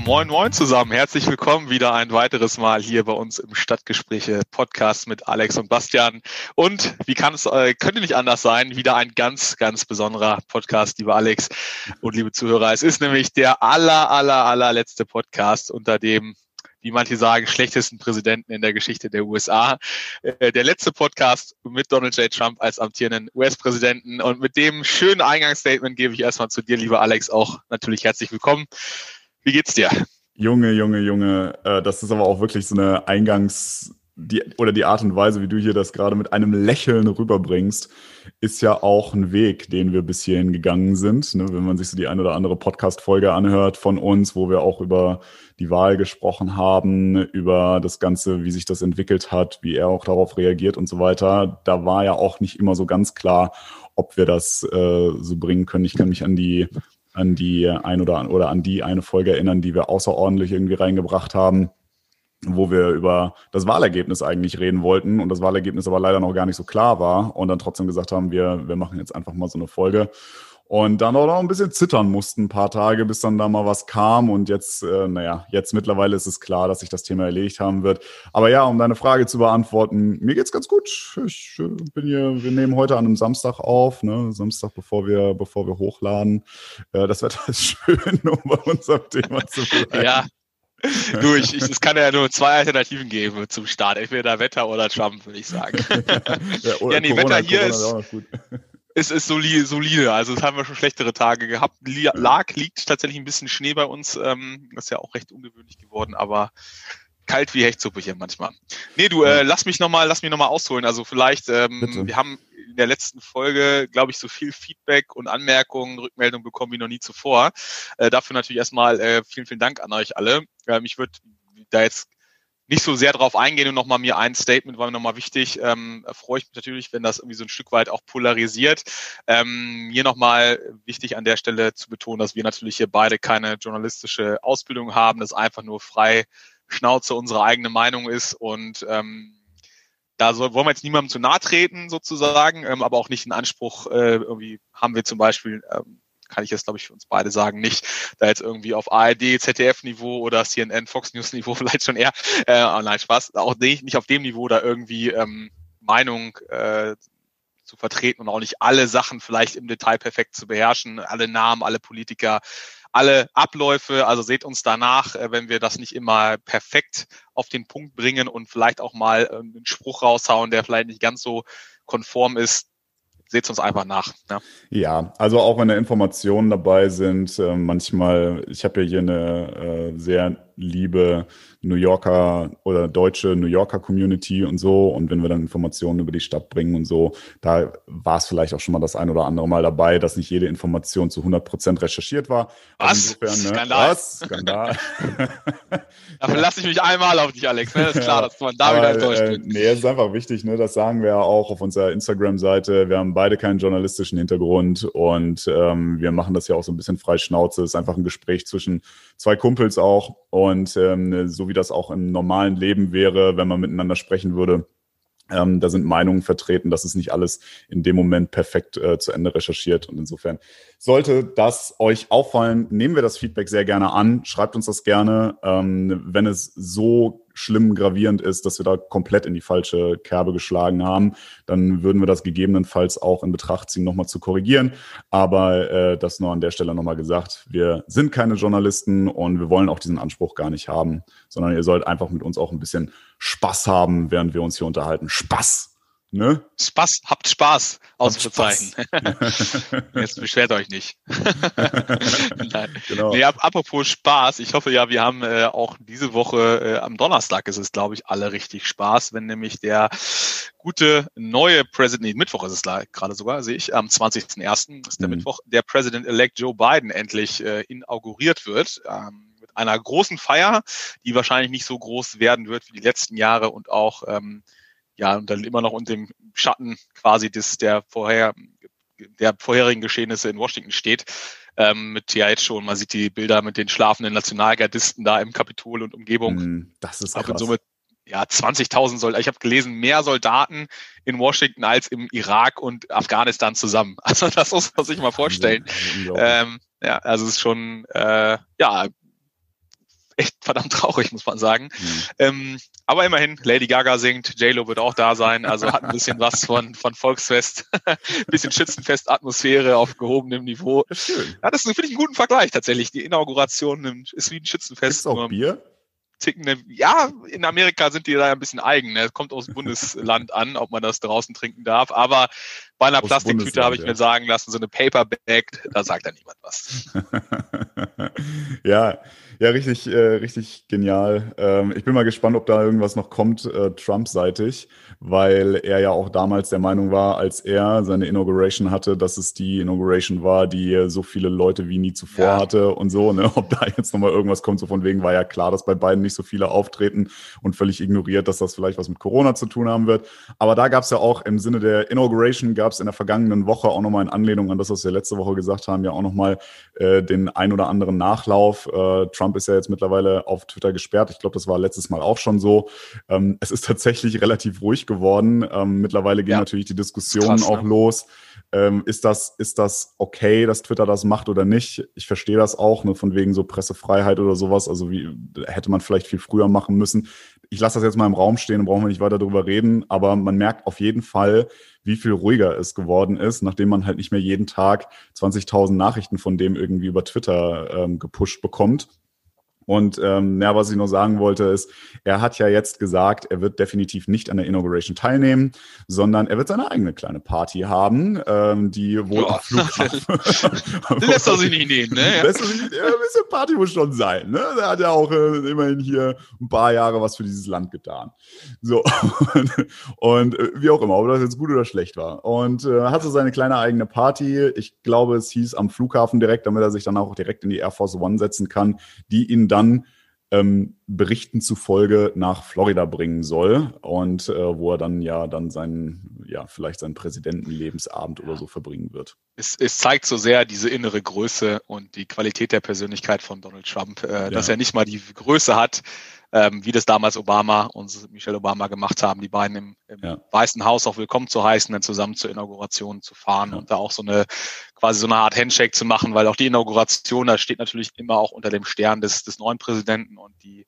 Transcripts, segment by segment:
Moin moin zusammen. Herzlich willkommen wieder ein weiteres Mal hier bei uns im Stadtgespräche Podcast mit Alex und Bastian. Und wie kann es, äh, könnte nicht anders sein, wieder ein ganz, ganz besonderer Podcast, lieber Alex und liebe Zuhörer. Es ist nämlich der aller, aller, allerletzte Podcast unter dem wie manche sagen, schlechtesten Präsidenten in der Geschichte der USA. Äh, der letzte Podcast mit Donald J. Trump als amtierenden US-Präsidenten. Und mit dem schönen Eingangsstatement gebe ich erstmal zu dir, lieber Alex, auch natürlich herzlich willkommen. Wie geht's dir? Junge, Junge, Junge, äh, das ist aber auch wirklich so eine Eingangs- die, oder die Art und Weise, wie du hier das gerade mit einem Lächeln rüberbringst, ist ja auch ein Weg, den wir bis hierhin gegangen sind. Ne? Wenn man sich so die eine oder andere Podcast-Folge anhört von uns, wo wir auch über die Wahl gesprochen haben, über das Ganze, wie sich das entwickelt hat, wie er auch darauf reagiert und so weiter, da war ja auch nicht immer so ganz klar, ob wir das äh, so bringen können. Ich kann mich an die an die ein oder an, oder an die eine Folge erinnern, die wir außerordentlich irgendwie reingebracht haben, wo wir über das Wahlergebnis eigentlich reden wollten und das Wahlergebnis aber leider noch gar nicht so klar war und dann trotzdem gesagt haben, wir, wir machen jetzt einfach mal so eine Folge. Und dann auch noch ein bisschen zittern mussten, ein paar Tage, bis dann da mal was kam. Und jetzt, äh, naja, jetzt mittlerweile ist es klar, dass sich das Thema erledigt haben wird. Aber ja, um deine Frage zu beantworten, mir geht's ganz gut. Ich äh, bin hier, wir nehmen heute an einem Samstag auf, ne? Samstag, bevor wir, bevor wir hochladen. Äh, das Wetter ist schön, um bei unserem Thema zu bleiben. Ja, du, ich, ich, es kann ja nur zwei Alternativen geben zum Start. Entweder Wetter oder Trump, würde ich sagen. ja, ja nee, Corona, Wetter hier Corona ist, ist, ist solide, solide. Also, das haben wir schon schlechtere Tage gehabt. Lag, liegt tatsächlich ein bisschen Schnee bei uns. Ähm, das ist ja auch recht ungewöhnlich geworden, aber kalt wie Hechtsuppe hier manchmal. Nee, du, äh, lass mich nochmal, lass mich nochmal ausholen. Also vielleicht, ähm, wir haben in der letzten Folge, glaube ich, so viel Feedback und Anmerkungen, Rückmeldungen bekommen wie noch nie zuvor. Äh, dafür natürlich erstmal äh, vielen, vielen Dank an euch alle. Ähm, ich würde da jetzt nicht so sehr drauf eingehen und nochmal mir ein Statement war mir nochmal wichtig. Ähm, freue ich mich natürlich, wenn das irgendwie so ein Stück weit auch polarisiert. Ähm, hier nochmal wichtig an der Stelle zu betonen, dass wir natürlich hier beide keine journalistische Ausbildung haben, das einfach nur frei Schnauze unsere eigene Meinung ist und ähm, da soll, wollen wir jetzt niemandem zu nahe treten sozusagen, ähm, aber auch nicht den Anspruch, äh, irgendwie haben wir zum Beispiel, ähm, kann ich jetzt glaube ich für uns beide sagen, nicht da jetzt irgendwie auf ARD, ZDF-Niveau oder CNN, Fox News-Niveau vielleicht schon eher, äh, oh nein, Spaß, auch nicht, auf dem Niveau da irgendwie ähm, Meinung äh, zu vertreten und auch nicht alle Sachen vielleicht im Detail perfekt zu beherrschen, alle Namen, alle Politiker, alle Abläufe. Also seht uns danach, äh, wenn wir das nicht immer perfekt auf den Punkt bringen und vielleicht auch mal ähm, einen Spruch raushauen, der vielleicht nicht ganz so konform ist. Seht uns einfach nach. Ja. ja, also auch wenn da Informationen dabei sind, äh, manchmal, ich habe ja hier eine äh, sehr liebe New Yorker oder deutsche New Yorker Community und so. Und wenn wir dann Informationen über die Stadt bringen und so, da war es vielleicht auch schon mal das ein oder andere Mal dabei, dass nicht jede Information zu 100 Prozent recherchiert war. Was? Also insofern, ne? Skandal. Was? Skandal. Dafür lasse ich mich einmal auf dich, Alex. Ne? Das ist klar, dass man da wieder enttäuscht äh, wird. Nee, es ist einfach wichtig, ne? das sagen wir ja auch auf unserer Instagram-Seite. Wir haben beide keinen journalistischen Hintergrund und ähm, wir machen das ja auch so ein bisschen frei Schnauze. Es ist einfach ein Gespräch zwischen zwei Kumpels auch. Und ähm, so wie das auch im normalen Leben wäre, wenn man miteinander sprechen würde, ähm, da sind Meinungen vertreten, das ist nicht alles in dem Moment perfekt äh, zu Ende recherchiert. Und insofern sollte das euch auffallen, nehmen wir das Feedback sehr gerne an. Schreibt uns das gerne. Ähm, wenn es so schlimm gravierend ist, dass wir da komplett in die falsche Kerbe geschlagen haben, dann würden wir das gegebenenfalls auch in Betracht ziehen, nochmal zu korrigieren. Aber äh, das nur an der Stelle nochmal gesagt. Wir sind keine Journalisten und wir wollen auch diesen Anspruch gar nicht haben, sondern ihr sollt einfach mit uns auch ein bisschen Spaß haben, während wir uns hier unterhalten. Spaß! Ne? Spaß, habt Spaß, Ausrufezeichen. Jetzt beschwert euch nicht. Nein. Genau. Nee, apropos Spaß, ich hoffe ja, wir haben äh, auch diese Woche, äh, am Donnerstag ist es, glaube ich, alle richtig Spaß, wenn nämlich der gute neue Präsident, nee, Mittwoch ist es gerade sogar, sehe ich, am 20.01. ist der mhm. Mittwoch, der President-elect Joe Biden endlich äh, inauguriert wird. Ähm, mit einer großen Feier, die wahrscheinlich nicht so groß werden wird wie die letzten Jahre und auch ähm, ja, und dann immer noch unter dem Schatten quasi des, der vorher, der vorherigen Geschehnisse in Washington steht. Ähm, mit ja jetzt schon, man sieht die Bilder mit den schlafenden Nationalgardisten da im Kapitol und Umgebung. Mm, das ist krass. Und somit, ja, 20.000 Soldaten. Ich habe gelesen, mehr Soldaten in Washington als im Irak und Afghanistan zusammen. Also das muss man sich mal vorstellen. Ähm, ja, also es ist schon, äh, ja, echt verdammt traurig, muss man sagen. Mhm. Ähm, aber immerhin, Lady Gaga singt, J-Lo wird auch da sein, also hat ein bisschen was von, von Volksfest, bisschen Schützenfest-Atmosphäre auf gehobenem Niveau. Schön. Ja, das finde ich einen guten Vergleich tatsächlich. Die Inauguration ist wie ein Schützenfest. Gibt's auch Bier? tickende, ja, in Amerika sind die da ein bisschen eigen. Ne? Kommt aus dem Bundesland an, ob man das draußen trinken darf. Aber bei einer Plastiktüte habe ich mir sagen lassen, so eine Paperback, da sagt dann niemand was. ja, ja, richtig, äh, richtig genial. Ähm, ich bin mal gespannt, ob da irgendwas noch kommt, äh, Trump-seitig, weil er ja auch damals der Meinung war, als er seine Inauguration hatte, dass es die Inauguration war, die so viele Leute wie nie zuvor ja. hatte und so. Ne? Ob da jetzt nochmal irgendwas kommt, so von wegen war ja klar, dass bei beiden nicht so viele auftreten und völlig ignoriert, dass das vielleicht was mit Corona zu tun haben wird. Aber da gab es ja auch im Sinne der Inauguration, gab es in der vergangenen Woche auch nochmal in Anlehnung an das, was wir letzte Woche gesagt haben, ja auch nochmal äh, den ein oder anderen Nachlauf. Äh, Trump ist ja jetzt mittlerweile auf Twitter gesperrt. Ich glaube, das war letztes Mal auch schon so. Ähm, es ist tatsächlich relativ ruhig geworden. Ähm, mittlerweile gehen ja. natürlich die Diskussionen Krass, auch ne? los. Ähm, ist, das, ist das okay, dass Twitter das macht oder nicht? Ich verstehe das auch, ne, von wegen so Pressefreiheit oder sowas. Also wie hätte man vielleicht viel früher machen müssen. Ich lasse das jetzt mal im Raum stehen brauchen wir nicht weiter darüber reden, aber man merkt auf jeden Fall, wie viel ruhiger es geworden ist, nachdem man halt nicht mehr jeden Tag 20.000 Nachrichten von dem irgendwie über Twitter ähm, gepusht bekommt. Und ähm, ja, was ich noch sagen wollte, ist, er hat ja jetzt gesagt, er wird definitiv nicht an der Inauguration teilnehmen, sondern er wird seine eigene kleine Party haben, ähm, die wohl Boah. am Flughafen. Lässt er sich nicht nehmen, ne? Lässt er sich nicht, ja, ein bisschen Party muss schon sein, ne? Er hat ja auch äh, immerhin hier ein paar Jahre was für dieses Land getan. So. und, und äh, wie auch immer, ob das jetzt gut oder schlecht war. Und äh, hatte seine kleine eigene Party. Ich glaube, es hieß am Flughafen direkt, damit er sich dann auch direkt in die Air Force One setzen kann, die ihn dann ähm, Berichten zufolge nach Florida bringen soll und äh, wo er dann ja dann seinen, ja, vielleicht seinen Präsidentenlebensabend oder so verbringen wird. Es, es zeigt so sehr diese innere Größe und die Qualität der Persönlichkeit von Donald Trump, äh, ja. dass er nicht mal die Größe hat, ähm, wie das damals Obama und Michelle Obama gemacht haben, die beiden im, im ja. Weißen Haus auch willkommen zu heißen, dann zusammen zur Inauguration zu fahren ja. und da auch so eine quasi so eine Art Handshake zu machen, weil auch die Inauguration, da steht natürlich immer auch unter dem Stern des, des neuen Präsidenten und die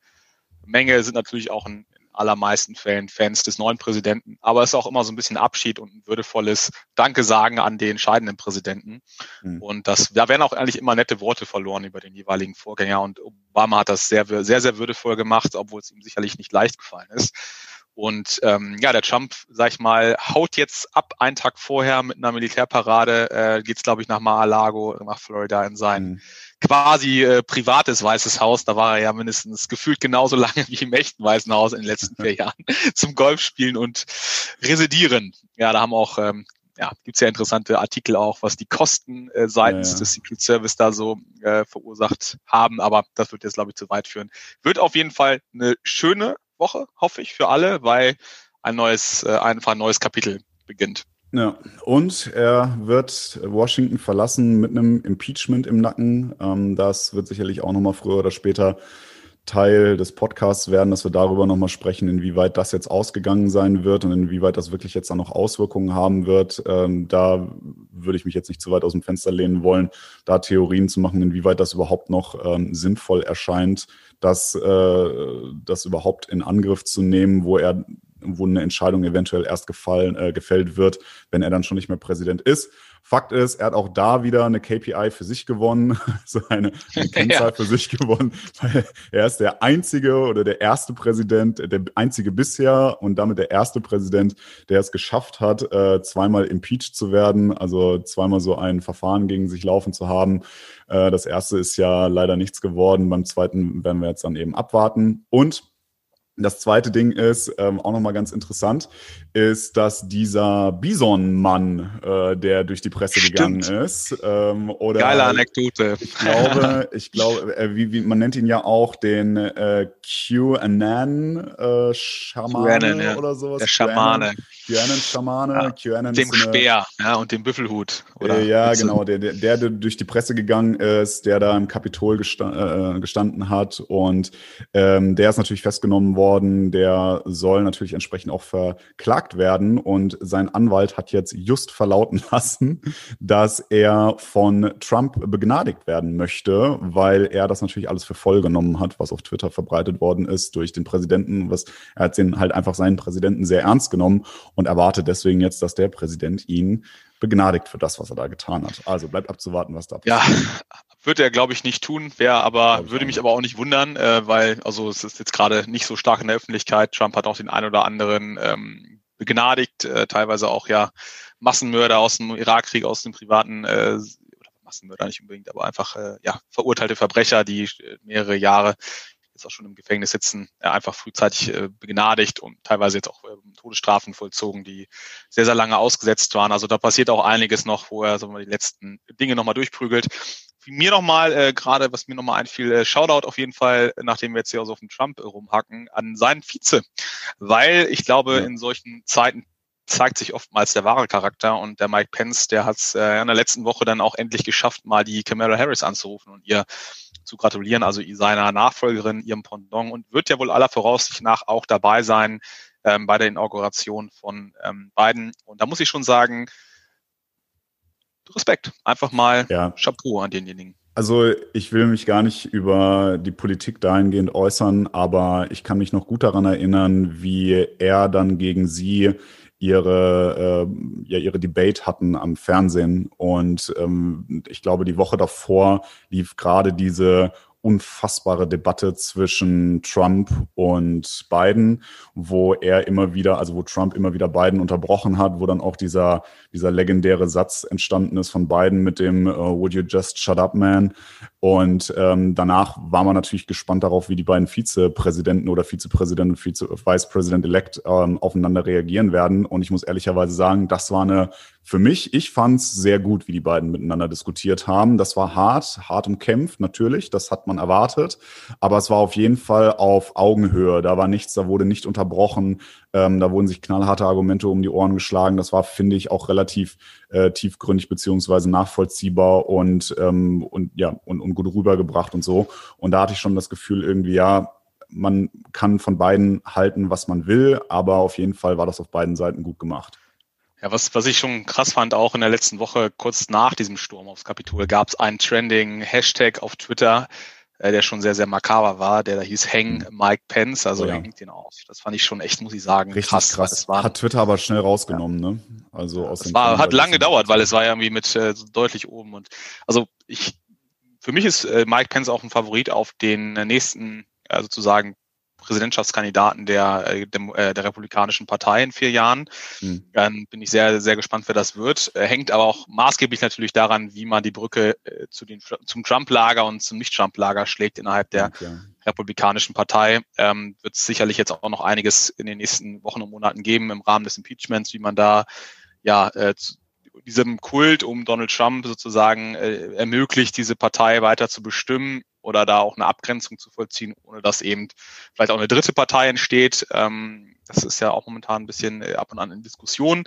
Menge sind natürlich auch in, allermeisten Fällen Fans des neuen Präsidenten. Aber es ist auch immer so ein bisschen Abschied und ein würdevolles Danke sagen an den entscheidenden Präsidenten. Mhm. Und das, da werden auch eigentlich immer nette Worte verloren über den jeweiligen Vorgänger. Und Obama hat das sehr, sehr, sehr würdevoll gemacht, obwohl es ihm sicherlich nicht leicht gefallen ist. Und ähm, ja, der Trump, sag ich mal, haut jetzt ab einen Tag vorher mit einer Militärparade, äh, geht's glaube ich nach Mar-a-Lago, nach Florida in sein mhm quasi äh, privates Weißes Haus. Da war er ja mindestens gefühlt genauso lange wie im echten Weißen Haus in den letzten vier Jahren zum Golfspielen und residieren. Ja, da haben auch ähm, ja, gibt's ja interessante Artikel auch, was die Kosten äh, seitens ja, ja. des Secret Service da so äh, verursacht haben, aber das wird jetzt, glaube ich, zu weit führen. Wird auf jeden Fall eine schöne Woche, hoffe ich, für alle, weil ein neues, äh, einfach ein neues Kapitel beginnt. Ja, und er wird Washington verlassen mit einem Impeachment im Nacken. Ähm, das wird sicherlich auch nochmal früher oder später Teil des Podcasts werden, dass wir darüber nochmal sprechen, inwieweit das jetzt ausgegangen sein wird und inwieweit das wirklich jetzt dann noch Auswirkungen haben wird. Ähm, da würde ich mich jetzt nicht zu weit aus dem Fenster lehnen wollen, da Theorien zu machen, inwieweit das überhaupt noch ähm, sinnvoll erscheint, das, äh, das überhaupt in Angriff zu nehmen, wo er wo eine Entscheidung eventuell erst gefallen, äh, gefällt wird, wenn er dann schon nicht mehr Präsident ist. Fakt ist, er hat auch da wieder eine KPI für sich gewonnen, so eine, eine Kennzahl ja. für sich gewonnen, weil er ist der einzige oder der erste Präsident, der einzige bisher und damit der erste Präsident, der es geschafft hat, äh, zweimal impeached zu werden, also zweimal so ein Verfahren gegen sich laufen zu haben. Äh, das erste ist ja leider nichts geworden, beim zweiten werden wir jetzt dann eben abwarten und das zweite Ding ist, ähm, auch nochmal ganz interessant, ist, dass dieser Bison-Mann, äh, der durch die Presse Stimmt. gegangen ist, ähm, oder geile Anekdote. Ich glaube, ich glaube, äh, wie, wie, man nennt ihn ja auch den äh, QAnon äh, Schamane ja. oder sowas. Der Schamane. QAnon Schamane. Ja, QAnon dem so Speer, ja, und dem Büffelhut. Oder äh, ja, genau, der, der, der, durch die Presse gegangen ist, der da im Kapitol gestand, äh, gestanden hat und ähm, der ist natürlich festgenommen worden, der soll natürlich entsprechend auch verklagt werden. Und sein Anwalt hat jetzt just verlauten lassen, dass er von Trump begnadigt werden möchte, weil er das natürlich alles für voll genommen hat, was auf Twitter verbreitet worden ist durch den Präsidenten. Was, er hat den halt einfach seinen Präsidenten sehr ernst genommen und erwartet deswegen jetzt, dass der Präsident ihn begnadigt für das, was er da getan hat. Also bleibt abzuwarten, was da passiert. Ja, wird er, glaube ich, nicht tun, wäre aber, würde mich aber auch nicht wundern, äh, weil, also es ist jetzt gerade nicht so stark in der Öffentlichkeit. Trump hat auch den einen oder anderen ähm, begnadigt, äh, teilweise auch ja Massenmörder aus dem Irakkrieg, aus dem privaten äh, Massenmörder nicht unbedingt, aber einfach äh, ja verurteilte Verbrecher, die äh, mehrere Jahre jetzt auch schon im Gefängnis sitzen, äh, einfach frühzeitig äh, begnadigt und teilweise jetzt auch äh, Todesstrafen vollzogen, die sehr, sehr lange ausgesetzt waren. Also da passiert auch einiges noch, wo er sagen wir, die letzten Dinge nochmal durchprügelt. Mir nochmal, äh, gerade was mir nochmal einfiel, äh, Shoutout auf jeden Fall, nachdem wir jetzt hier also auf dem Trump äh, rumhacken, an seinen Vize. Weil ich glaube, ja. in solchen Zeiten zeigt sich oftmals der wahre Charakter und der Mike Pence, der hat es äh, in der letzten Woche dann auch endlich geschafft, mal die Kamala Harris anzurufen und ihr zu gratulieren, also seiner Nachfolgerin, ihrem Pendant und wird ja wohl aller Voraussicht nach auch dabei sein ähm, bei der Inauguration von ähm, Biden. Und da muss ich schon sagen, Respekt, einfach mal ja. Chapeau an denjenigen. Also ich will mich gar nicht über die Politik dahingehend äußern, aber ich kann mich noch gut daran erinnern, wie er dann gegen sie ihre, äh, ja, ihre Debate hatten am Fernsehen. Und ähm, ich glaube, die Woche davor lief gerade diese unfassbare Debatte zwischen Trump und Biden, wo er immer wieder, also wo Trump immer wieder Biden unterbrochen hat, wo dann auch dieser, dieser legendäre Satz entstanden ist von Biden mit dem uh, Would you just shut up, man? Und ähm, danach war man natürlich gespannt darauf, wie die beiden Vizepräsidenten oder Vizepräsident und Vize Vice President elect ähm, aufeinander reagieren werden. Und ich muss ehrlicherweise sagen, das war eine für mich, ich fand es sehr gut, wie die beiden miteinander diskutiert haben. Das war hart, hart umkämpft, natürlich, das hat man erwartet. Aber es war auf jeden Fall auf Augenhöhe. Da war nichts, da wurde nicht unterbrochen. Ähm, da wurden sich knallharte Argumente um die Ohren geschlagen. Das war, finde ich, auch relativ äh, tiefgründig beziehungsweise nachvollziehbar und, ähm, und ja, und, und gut rübergebracht und so. Und da hatte ich schon das Gefühl, irgendwie, ja, man kann von beiden halten, was man will, aber auf jeden Fall war das auf beiden Seiten gut gemacht. Ja, was, was ich schon krass fand, auch in der letzten Woche, kurz nach diesem Sturm aufs Kapitol, gab es einen trending Hashtag auf Twitter, äh, der schon sehr, sehr makaber war, der da hieß Hang mhm. Mike Pence, also oh, ja. hängt den auf. Das fand ich schon echt, muss ich sagen, Richtig krass. krass. Das war, hat Twitter aber schnell rausgenommen, ja. ne? Also aus das war, hat lange gedauert, weil es war ja irgendwie mit äh, so deutlich oben und also ich für mich ist äh, Mike Pence auch ein Favorit auf den äh, nächsten, äh, sozusagen Präsidentschaftskandidaten der, äh, der, äh, der Republikanischen Partei in vier Jahren. Mhm. Dann bin ich sehr, sehr gespannt, wer das wird. Äh, hängt aber auch maßgeblich natürlich daran, wie man die Brücke zu den, zum Trump-Lager und zum Nicht-Trump-Lager schlägt innerhalb der okay. Republikanischen Partei. Ähm, wird es sicherlich jetzt auch noch einiges in den nächsten Wochen und Monaten geben im Rahmen des Impeachments, wie man da ja äh, diesem Kult um Donald Trump sozusagen äh, ermöglicht, diese Partei weiter zu bestimmen oder da auch eine Abgrenzung zu vollziehen, ohne dass eben vielleicht auch eine dritte Partei entsteht. Ähm, das ist ja auch momentan ein bisschen äh, ab und an in Diskussion.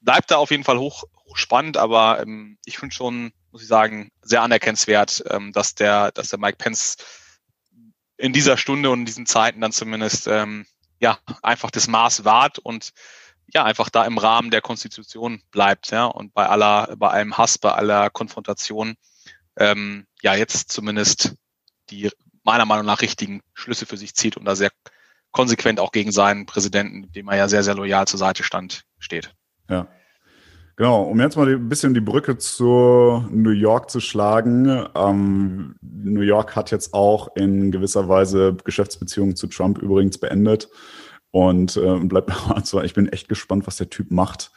Bleibt da auf jeden Fall hoch, hoch spannend, aber ähm, ich finde schon, muss ich sagen, sehr anerkennenswert, ähm, dass der, dass der Mike Pence in dieser Stunde und in diesen Zeiten dann zumindest ähm, ja einfach das Maß wahrt und ja einfach da im Rahmen der Konstitution bleibt, ja und bei aller, bei allem Hass, bei aller Konfrontation ähm, ja jetzt zumindest die meiner Meinung nach richtigen Schlüsse für sich zieht und da sehr konsequent auch gegen seinen Präsidenten, dem er ja sehr, sehr loyal zur Seite stand, steht. Ja. Genau, um jetzt mal ein bisschen die Brücke zu New York zu schlagen. Ähm, New York hat jetzt auch in gewisser Weise Geschäftsbeziehungen zu Trump übrigens beendet. Und äh, bleibt also, ich bin echt gespannt, was der Typ macht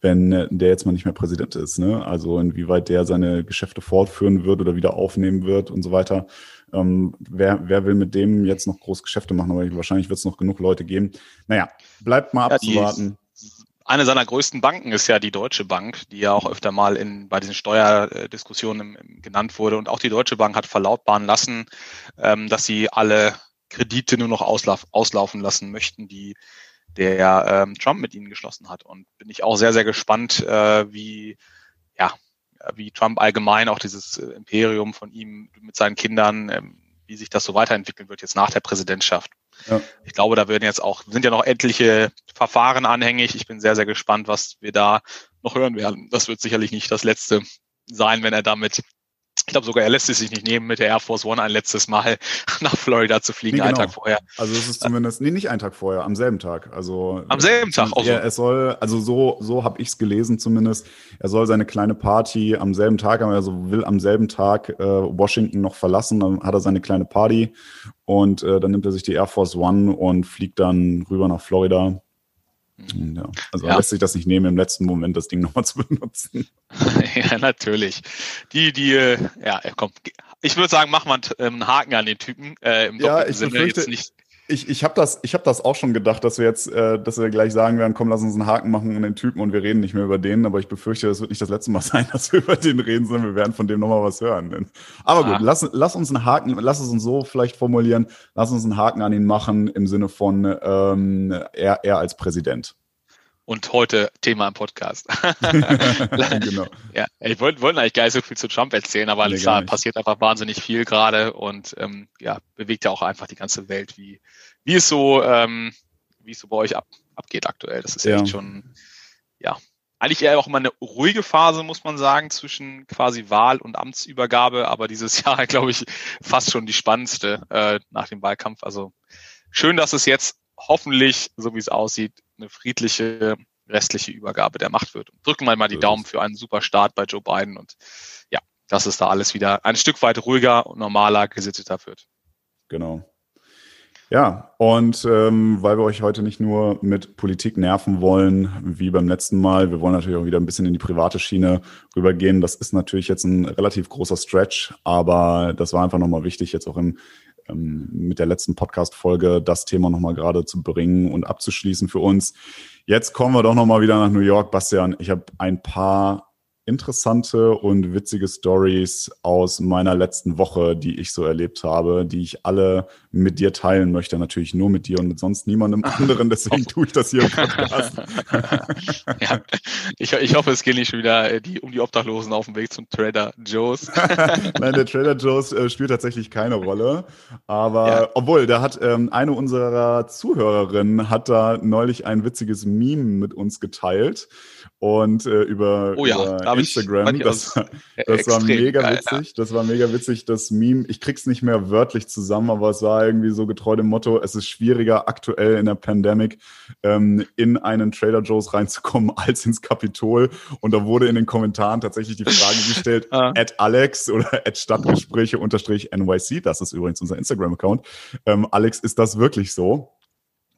wenn der jetzt mal nicht mehr Präsident ist. Ne? Also inwieweit der seine Geschäfte fortführen wird oder wieder aufnehmen wird und so weiter. Ähm, wer, wer will mit dem jetzt noch groß Geschäfte machen? Aber wahrscheinlich wird es noch genug Leute geben. Naja, bleibt mal abzuwarten. Ja, eine seiner größten Banken ist ja die Deutsche Bank, die ja auch öfter mal in, bei diesen Steuerdiskussionen genannt wurde. Und auch die Deutsche Bank hat verlautbaren lassen, ähm, dass sie alle Kredite nur noch auslauf, auslaufen lassen möchten, die der ähm, Trump mit ihnen geschlossen hat. Und bin ich auch sehr, sehr gespannt, äh, wie, ja, wie Trump allgemein auch dieses Imperium von ihm mit seinen Kindern, ähm, wie sich das so weiterentwickeln wird jetzt nach der Präsidentschaft. ja. ich glaube, da werden jetzt auch, sind ja noch etliche Verfahren anhängig. Ich bin sehr, sehr gespannt, was wir da noch hören werden. Das wird sicherlich nicht das letzte sein, wenn er damit ich glaube sogar, er lässt es sich nicht nehmen, mit der Air Force One ein letztes Mal nach Florida zu fliegen, nee, genau. einen Tag vorher. Also es ist zumindest, nee, nicht einen Tag vorher, am selben Tag. Also am selben Tag auch. Ja, so. es soll, also so, so habe ich es gelesen zumindest. Er soll seine kleine Party am selben Tag also will am selben Tag äh, Washington noch verlassen, dann hat er seine kleine Party und äh, dann nimmt er sich die Air Force One und fliegt dann rüber nach Florida ja, also ja. lässt sich das nicht nehmen, im letzten Moment das Ding nochmal zu benutzen. ja, natürlich. Die, die, äh, ja, komm, ich würde sagen, mach mal einen Haken an den Typen. Äh, Im ja, ich Sinne befürchte, jetzt nicht. Ich, ich habe das, ich hab das auch schon gedacht, dass wir jetzt, äh, dass wir gleich sagen werden, komm, lass uns einen Haken machen an den Typen und wir reden nicht mehr über den. Aber ich befürchte, das wird nicht das letzte Mal sein, dass wir über den reden, sondern wir werden von dem nochmal was hören. Aber ah. gut, lass, lass uns einen Haken, lass es uns so vielleicht formulieren, lass uns einen Haken an ihn machen im Sinne von ähm, er, er als Präsident und heute Thema im Podcast. genau. Ja, ich wollte wollt eigentlich gar nicht so viel zu Trump erzählen, aber nee, da passiert einfach wahnsinnig viel gerade und ähm, ja, bewegt ja auch einfach die ganze Welt, wie, wie es so, ähm, wie es so bei euch ab, abgeht aktuell. Das ist ja. echt schon, ja, eigentlich eher auch mal eine ruhige Phase, muss man sagen, zwischen quasi Wahl und Amtsübergabe, aber dieses Jahr, glaube ich, fast schon die spannendste äh, nach dem Wahlkampf. Also schön, dass es jetzt hoffentlich, so wie es aussieht, eine friedliche restliche Übergabe der Macht wird. Drücken wir mal die Daumen für einen super Start bei Joe Biden und ja, dass es da alles wieder ein Stück weit ruhiger und normaler gesitteter wird. Genau. Ja, und ähm, weil wir euch heute nicht nur mit Politik nerven wollen, wie beim letzten Mal, wir wollen natürlich auch wieder ein bisschen in die private Schiene rübergehen. Das ist natürlich jetzt ein relativ großer Stretch, aber das war einfach nochmal wichtig, jetzt auch im ähm, mit der letzten Podcast-Folge das Thema nochmal gerade zu bringen und abzuschließen für uns. Jetzt kommen wir doch nochmal wieder nach New York, Bastian. Ich habe ein paar interessante und witzige Stories aus meiner letzten Woche, die ich so erlebt habe, die ich alle mit dir teilen möchte. Natürlich nur mit dir und mit sonst niemandem anderen. Deswegen tue ich das hier im Podcast. ja, ich, ich hoffe, es geht nicht schon wieder äh, die, um die Obdachlosen auf dem Weg zum Trader Joe's. Nein, der Trader Joe's äh, spielt tatsächlich keine Rolle. Aber ja. obwohl, da hat ähm, eine unserer Zuhörerinnen hat da neulich ein witziges Meme mit uns geteilt und äh, über, oh ja, über Instagram. Das, das war mega geil, witzig. Ja. Das war mega witzig. Das Meme, ich krieg's nicht mehr wörtlich zusammen, aber es war irgendwie so getreu dem Motto, es ist schwieriger aktuell in der Pandemic ähm, in einen Trader Joe's reinzukommen als ins Kapitol. Und da wurde in den Kommentaren tatsächlich die Frage gestellt, ah. at Alex oder at Stadtgespräche unterstrich NYC, das ist übrigens unser Instagram-Account. Ähm, Alex, ist das wirklich so?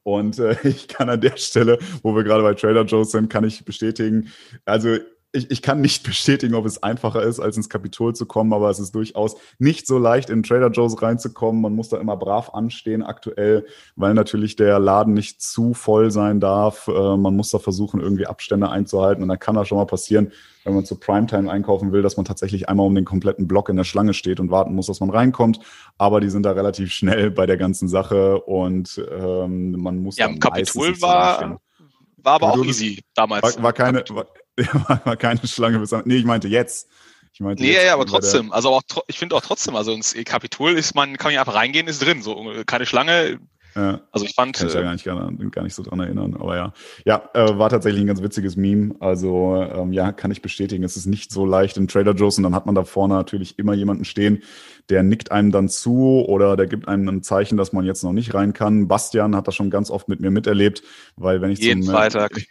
Und äh, ich kann an der Stelle, wo wir gerade bei Trader Joe's sind, kann ich bestätigen, also ich, ich kann nicht bestätigen, ob es einfacher ist, als ins Kapitol zu kommen, aber es ist durchaus nicht so leicht, in Trader Joe's reinzukommen. Man muss da immer brav anstehen aktuell, weil natürlich der Laden nicht zu voll sein darf. Äh, man muss da versuchen, irgendwie Abstände einzuhalten und dann kann das schon mal passieren, wenn man zu Primetime einkaufen will, dass man tatsächlich einmal um den kompletten Block in der Schlange steht und warten muss, dass man reinkommt. Aber die sind da relativ schnell bei der ganzen Sache und ähm, man muss. Ja, im Kapitol war, war aber auch easy damals. War, war keine, war, war keine Schlange bis am, Nee, ich meinte jetzt. Ich meinte nee, ja, aber trotzdem. Also auch, ich finde auch trotzdem, also ins Kapitol ist man, kann man einfach reingehen, ist drin. So keine Schlange, ja. Also ich fand. Kann ich ja äh, gar nicht, gar, nicht so dran erinnern, aber ja. Ja, äh, war tatsächlich ein ganz witziges Meme. Also ähm, ja, kann ich bestätigen. Es ist nicht so leicht in Trader Joe's und dann hat man da vorne natürlich immer jemanden stehen, der nickt einem dann zu oder der gibt einem ein Zeichen, dass man jetzt noch nicht rein kann. Bastian hat das schon ganz oft mit mir miterlebt, weil wenn ich jeden zum, Freitag.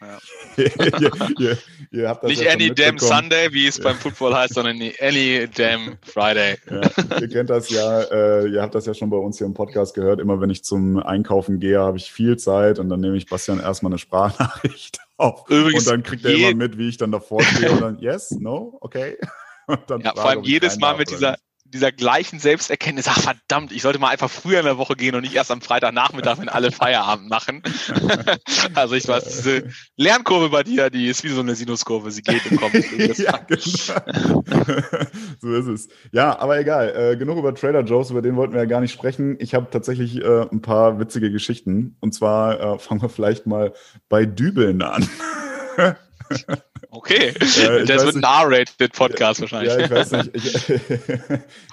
Äh, ihr, ihr, ihr habt das nicht ja Any Damn Sunday, wie es beim Football heißt, sondern Any Damn Friday. Ja, ihr kennt das ja, äh, ihr habt das ja schon bei uns hier im Podcast gehört. Immer wenn ich zum Einkaufen gehe, habe ich viel Zeit und dann nehme ich Bastian erstmal eine Sprachnachricht auf Übrigens und dann kriegt er immer mit, wie ich dann davor stehe und dann yes, no, okay. ja, vor allem jedes Mal mit dieser dieser gleichen Selbsterkenntnis, ach verdammt, ich sollte mal einfach früher in der Woche gehen und nicht erst am Freitagnachmittag, wenn alle Feierabend machen. also ich weiß, diese Lernkurve bei dir, die ist wie so eine Sinuskurve, sie geht und kommt. ja, genau. so ist es. Ja, aber egal, äh, genug über Trader Joe's, über den wollten wir ja gar nicht sprechen. Ich habe tatsächlich äh, ein paar witzige Geschichten und zwar äh, fangen wir vielleicht mal bei Dübeln an. Okay, äh, das wird ein R-Rated-Podcast wahrscheinlich. Ja, ich weiß nicht. Ich,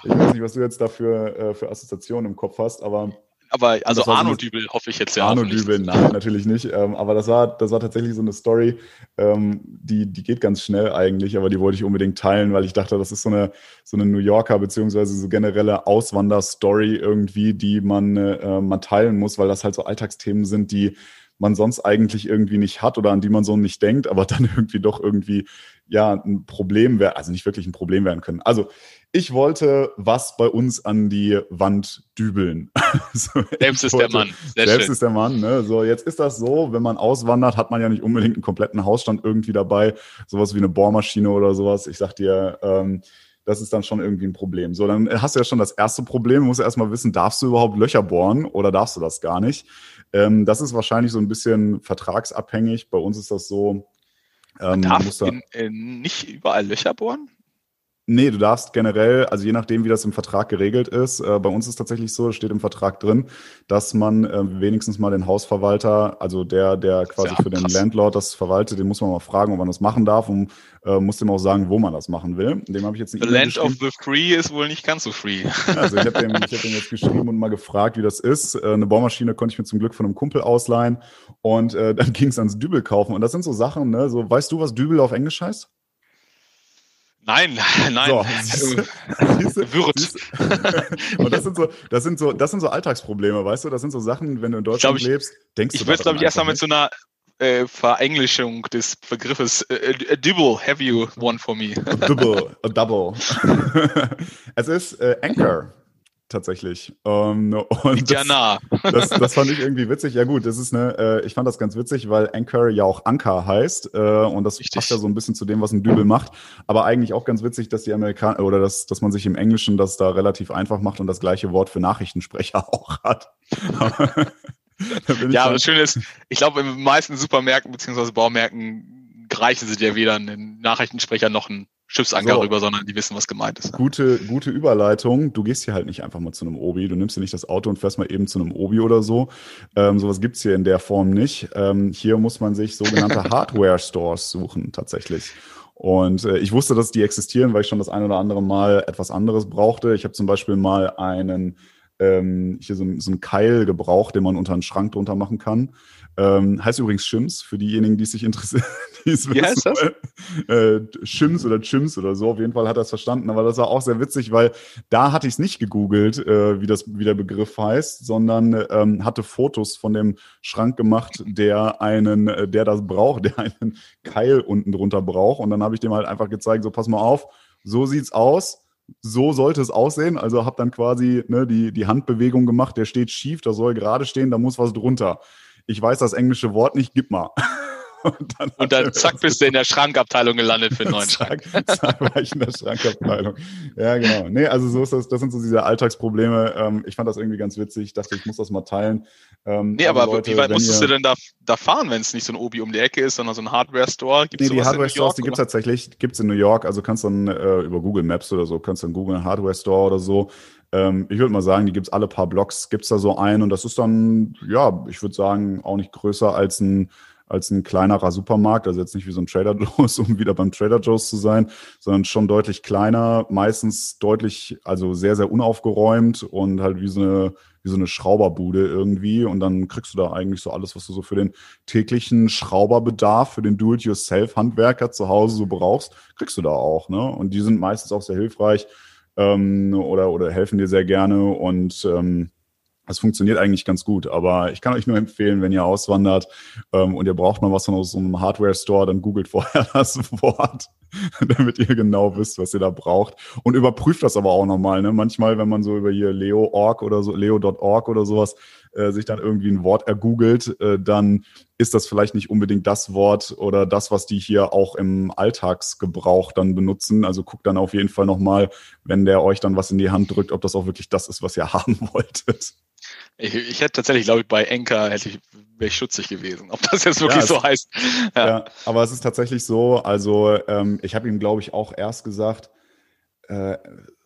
ich, weiß nicht, was du jetzt da für, äh, für Assoziationen im Kopf hast, aber Aber also Arno Dübel hoffe ich jetzt ja. Arno Dübel, nein, natürlich nicht. Ähm, aber das war, das war tatsächlich so eine Story, ähm, die, die geht ganz schnell eigentlich, aber die wollte ich unbedingt teilen, weil ich dachte, das ist so eine, so eine New Yorker beziehungsweise so generelle Auswanderstory irgendwie, die man, äh, man teilen muss, weil das halt so Alltagsthemen sind, die man sonst eigentlich irgendwie nicht hat oder an die man so nicht denkt, aber dann irgendwie doch irgendwie ja ein Problem wäre, also nicht wirklich ein Problem werden können. Also ich wollte was bei uns an die Wand dübeln. so, selbst ist wollte, der Mann. Sehr selbst schön. ist der Mann. Ne? So, jetzt ist das so, wenn man auswandert, hat man ja nicht unbedingt einen kompletten Hausstand irgendwie dabei. Sowas wie eine Bohrmaschine oder sowas. Ich sag dir, ähm, das ist dann schon irgendwie ein Problem. So, dann hast du ja schon das erste Problem. Du musst ja erstmal wissen, darfst du überhaupt Löcher bohren oder darfst du das gar nicht? Ähm, das ist wahrscheinlich so ein bisschen vertragsabhängig. Bei uns ist das so. Ähm, Man darf in, in nicht überall Löcher bohren? Nee, du darfst generell, also je nachdem, wie das im Vertrag geregelt ist, äh, bei uns ist tatsächlich so, steht im Vertrag drin, dass man äh, wenigstens mal den Hausverwalter, also der, der quasi für den Landlord das verwaltet, den muss man mal fragen, ob man das machen darf und äh, muss dem auch sagen, wo man das machen will. Dem habe ich jetzt nicht. The Land of the Free ist wohl nicht ganz so free. Also ich habe dem, ich hab dem jetzt geschrieben und mal gefragt, wie das ist. Äh, eine Bohrmaschine konnte ich mir zum Glück von einem Kumpel ausleihen und äh, dann ging es ans Dübel kaufen. Und das sind so Sachen, ne, so weißt du, was Dübel auf Englisch heißt? Nein, nein. So, siehste, Wirt. Und das sind so, das sind so, das sind so Alltagsprobleme, weißt du? Das sind so Sachen, wenn du in Deutschland ich, lebst, denkst ich du. Ich würde, glaube ich, erstmal mit so einer äh, Verenglischung des Begriffes äh, äh, Double, have you one for me? Double, a double. es ist äh, Anchor tatsächlich. Ähm, und ja nah. das, das fand ich irgendwie witzig. Ja gut, das ist eine, äh, ich fand das ganz witzig, weil Anchor ja auch Anker heißt äh, und das Richtig. passt ja so ein bisschen zu dem, was ein Dübel macht. Aber eigentlich auch ganz witzig, dass die Amerikaner oder dass, dass man sich im Englischen das da relativ einfach macht und das gleiche Wort für Nachrichtensprecher auch hat. ja, aber das Schöne ist, ich glaube, in den meisten Supermärkten bzw. Baumärkten reichen sie dir weder einen Nachrichtensprecher noch einen Schiffsanker so. rüber, sondern die wissen, was gemeint ist. Ja. Gute, gute Überleitung. Du gehst hier halt nicht einfach mal zu einem Obi. Du nimmst dir nicht das Auto und fährst mal eben zu einem Obi oder so. Ähm, sowas gibt's hier in der Form nicht. Ähm, hier muss man sich sogenannte Hardware-Stores suchen, tatsächlich. Und äh, ich wusste, dass die existieren, weil ich schon das ein oder andere Mal etwas anderes brauchte. Ich habe zum Beispiel mal einen ähm, hier so, so einen Keil gebraucht, den man unter einen Schrank drunter machen kann. Ähm, heißt übrigens Shims, für diejenigen, die sich interessieren, die es Wie heißt das? Äh, Shims oder Chims oder so, auf jeden Fall hat er es verstanden. Aber das war auch sehr witzig, weil da hatte ich es nicht gegoogelt, äh, wie, das, wie der Begriff heißt, sondern ähm, hatte Fotos von dem Schrank gemacht, der einen, äh, der das braucht, der einen Keil unten drunter braucht. Und dann habe ich dem halt einfach gezeigt, so pass mal auf, so sieht's aus so sollte es aussehen. Also habe dann quasi ne, die, die Handbewegung gemacht, der steht schief, da soll gerade stehen, da muss was drunter ich weiß das englische Wort nicht, gib mal. Und dann, und dann zack, bist du in der Schrankabteilung gelandet für einen neuen zack, Schrank. Zack, war ich in der Schrankabteilung. Ja, genau. Nee, also so ist das, das sind so diese Alltagsprobleme. Ähm, ich fand das irgendwie ganz witzig. Ich dachte, ich muss das mal teilen. Ähm, nee, aber Leute, wie weit musstest ihr, du denn da, da fahren, wenn es nicht so ein Obi um die Ecke ist, sondern so ein Hardware-Store? Nee, die Hardware-Stores, die gibt es tatsächlich, gibt es in New York. Also kannst dann äh, über Google Maps oder so, kannst dann Google Hardware-Store oder so ähm, ich würde mal sagen, die gibt es alle paar Blocks, gibt es da so ein und das ist dann, ja, ich würde sagen, auch nicht größer als ein, als ein kleinerer Supermarkt, also jetzt nicht wie so ein Trader Joe's, um wieder beim Trader Joe's zu sein, sondern schon deutlich kleiner, meistens deutlich, also sehr, sehr unaufgeräumt und halt wie so eine, wie so eine Schrauberbude irgendwie. Und dann kriegst du da eigentlich so alles, was du so für den täglichen Schrauberbedarf, für den Do-it-yourself-Handwerker zu Hause so brauchst, kriegst du da auch. Ne? Und die sind meistens auch sehr hilfreich ähm, oder, oder helfen dir sehr gerne und ähm, das funktioniert eigentlich ganz gut, aber ich kann euch nur empfehlen, wenn ihr auswandert ähm, und ihr braucht mal was von so einem Hardware-Store, dann googelt vorher das Wort, damit ihr genau wisst, was ihr da braucht. Und überprüft das aber auch nochmal. Ne? Manchmal, wenn man so über hier leo.org oder so, leo.org oder sowas äh, sich dann irgendwie ein Wort ergoogelt, äh, dann ist das vielleicht nicht unbedingt das Wort oder das, was die hier auch im Alltagsgebrauch dann benutzen. Also guckt dann auf jeden Fall nochmal, wenn der euch dann was in die Hand drückt, ob das auch wirklich das ist, was ihr haben wolltet. Ich, ich hätte tatsächlich, glaube ich, bei Enka hätte ich, wäre ich schutzig gewesen, ob das jetzt wirklich ja, so heißt. Ja. ja. aber es ist tatsächlich so, also ähm, ich habe ihm, glaube ich, auch erst gesagt, äh,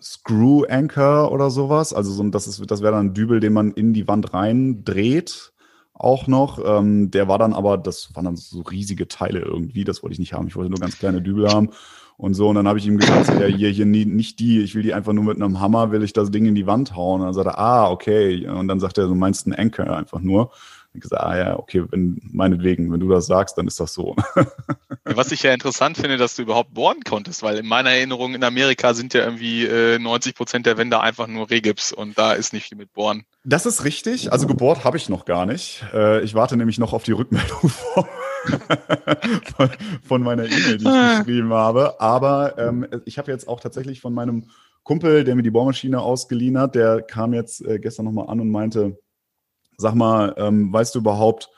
Screw Anchor oder sowas. Also so, das, ist, das wäre dann ein Dübel, den man in die Wand rein dreht auch noch. Ähm, der war dann aber, das waren dann so riesige Teile irgendwie, das wollte ich nicht haben. Ich wollte nur ganz kleine Dübel haben und so. Und dann habe ich ihm gesagt, ja, hier, hier nie, nicht die, ich will die einfach nur mit einem Hammer, will ich das Ding in die Wand hauen. Und dann sagt er, ah, okay. Und dann sagt er, du meinst einen Anchor einfach nur. Ich gesagt, ah ja, okay, wenn, meinetwegen, wenn du das sagst, dann ist das so. Was ich ja interessant finde, dass du überhaupt bohren konntest, weil in meiner Erinnerung in Amerika sind ja irgendwie äh, 90 Prozent der Wände einfach nur Regips und da ist nicht viel mit Bohren. Das ist richtig. Also gebohrt habe ich noch gar nicht. Äh, ich warte nämlich noch auf die Rückmeldung von, von meiner E-Mail, die ich ah. geschrieben habe. Aber ähm, ich habe jetzt auch tatsächlich von meinem Kumpel, der mir die Bohrmaschine ausgeliehen hat, der kam jetzt äh, gestern nochmal an und meinte, Sag mal, ähm, weißt du überhaupt,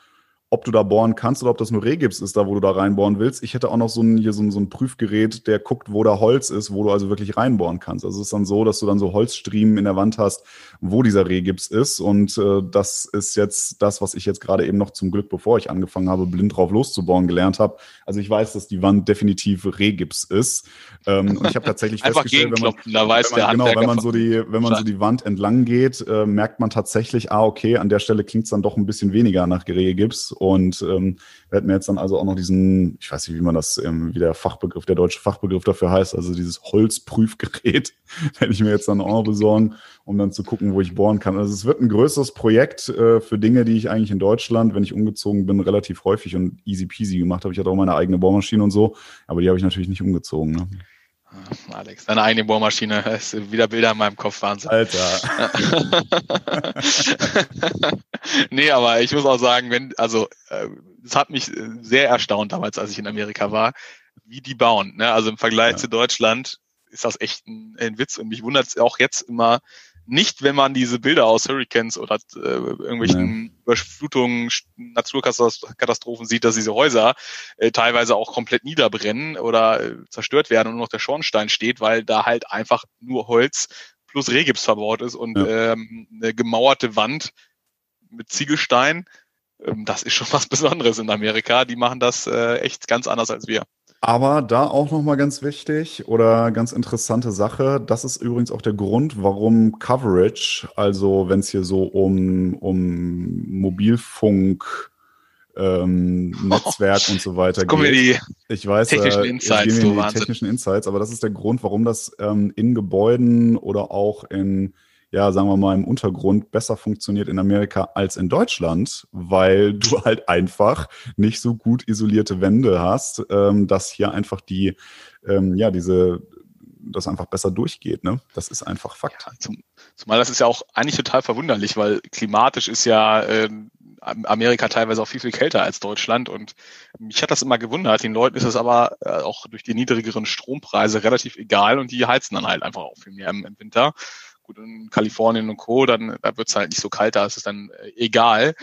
ob du da bohren kannst oder ob das nur Rehgips ist, da wo du da reinbohren willst. Ich hätte auch noch so ein, hier so ein, so ein Prüfgerät, der guckt, wo da Holz ist, wo du also wirklich reinbohren kannst. Also es ist dann so, dass du dann so Holzstriemen in der Wand hast, wo dieser Rehgips ist. Und äh, das ist jetzt das, was ich jetzt gerade eben noch zum Glück, bevor ich angefangen habe, blind drauf loszubohren, gelernt habe. Also ich weiß, dass die Wand definitiv Rehgips ist. Ähm, und ich habe tatsächlich festgestellt, wenn man, da weiß wenn man, genau, wenn man so die, wenn man so die Wand entlang geht, äh, merkt man tatsächlich, ah, okay, an der Stelle klingt es dann doch ein bisschen weniger nach Rehgips und ähm, wir hätten jetzt dann also auch noch diesen, ich weiß nicht, wie man das, ähm, wie der Fachbegriff, der deutsche Fachbegriff dafür heißt, also dieses Holzprüfgerät, werde ich mir jetzt dann auch noch besorgen, um dann zu gucken, wo ich bohren kann. Also es wird ein größeres Projekt äh, für Dinge, die ich eigentlich in Deutschland, wenn ich umgezogen bin, relativ häufig und easy peasy gemacht habe. Ich hatte auch meine eigene Bohrmaschine und so, aber die habe ich natürlich nicht umgezogen. Ne? Alex, deine eigene Bohrmaschine, ist wieder Bilder in meinem Kopf, Wahnsinn. Alter. nee, aber ich muss auch sagen, wenn, also, äh, es hat mich sehr erstaunt damals, als ich in Amerika war, wie die bauen. Ne? Also im Vergleich ja. zu Deutschland ist das echt ein, ein Witz und mich wundert es auch jetzt immer, nicht, wenn man diese Bilder aus Hurricanes oder äh, irgendwelchen ja. Überflutungen, Naturkatastrophen sieht, dass diese Häuser äh, teilweise auch komplett niederbrennen oder äh, zerstört werden und nur noch der Schornstein steht, weil da halt einfach nur Holz plus Rehgips verbaut ist und ja. ähm, eine gemauerte Wand mit Ziegelstein. Ähm, das ist schon was Besonderes in Amerika. Die machen das äh, echt ganz anders als wir. Aber da auch nochmal ganz wichtig oder ganz interessante Sache, das ist übrigens auch der Grund, warum Coverage, also wenn es hier so um, um Mobilfunk, ähm, Netzwerk oh, und so weiter geht. Die ich weiß, technischen äh, Insights, die technischen Insights, aber das ist der Grund, warum das ähm, in Gebäuden oder auch in ja, sagen wir mal, im Untergrund besser funktioniert in Amerika als in Deutschland, weil du halt einfach nicht so gut isolierte Wände hast, ähm, dass hier einfach die, ähm, ja, diese, das einfach besser durchgeht, ne? Das ist einfach Fakt. Ja, zum, zumal das ist ja auch eigentlich total verwunderlich, weil klimatisch ist ja äh, Amerika teilweise auch viel, viel kälter als Deutschland und mich hat das immer gewundert. Den Leuten ist es aber äh, auch durch die niedrigeren Strompreise relativ egal und die heizen dann halt einfach auch viel mehr im, im Winter gut, in Kalifornien und Co., dann da wird es halt nicht so kalt, da ist es dann äh, egal.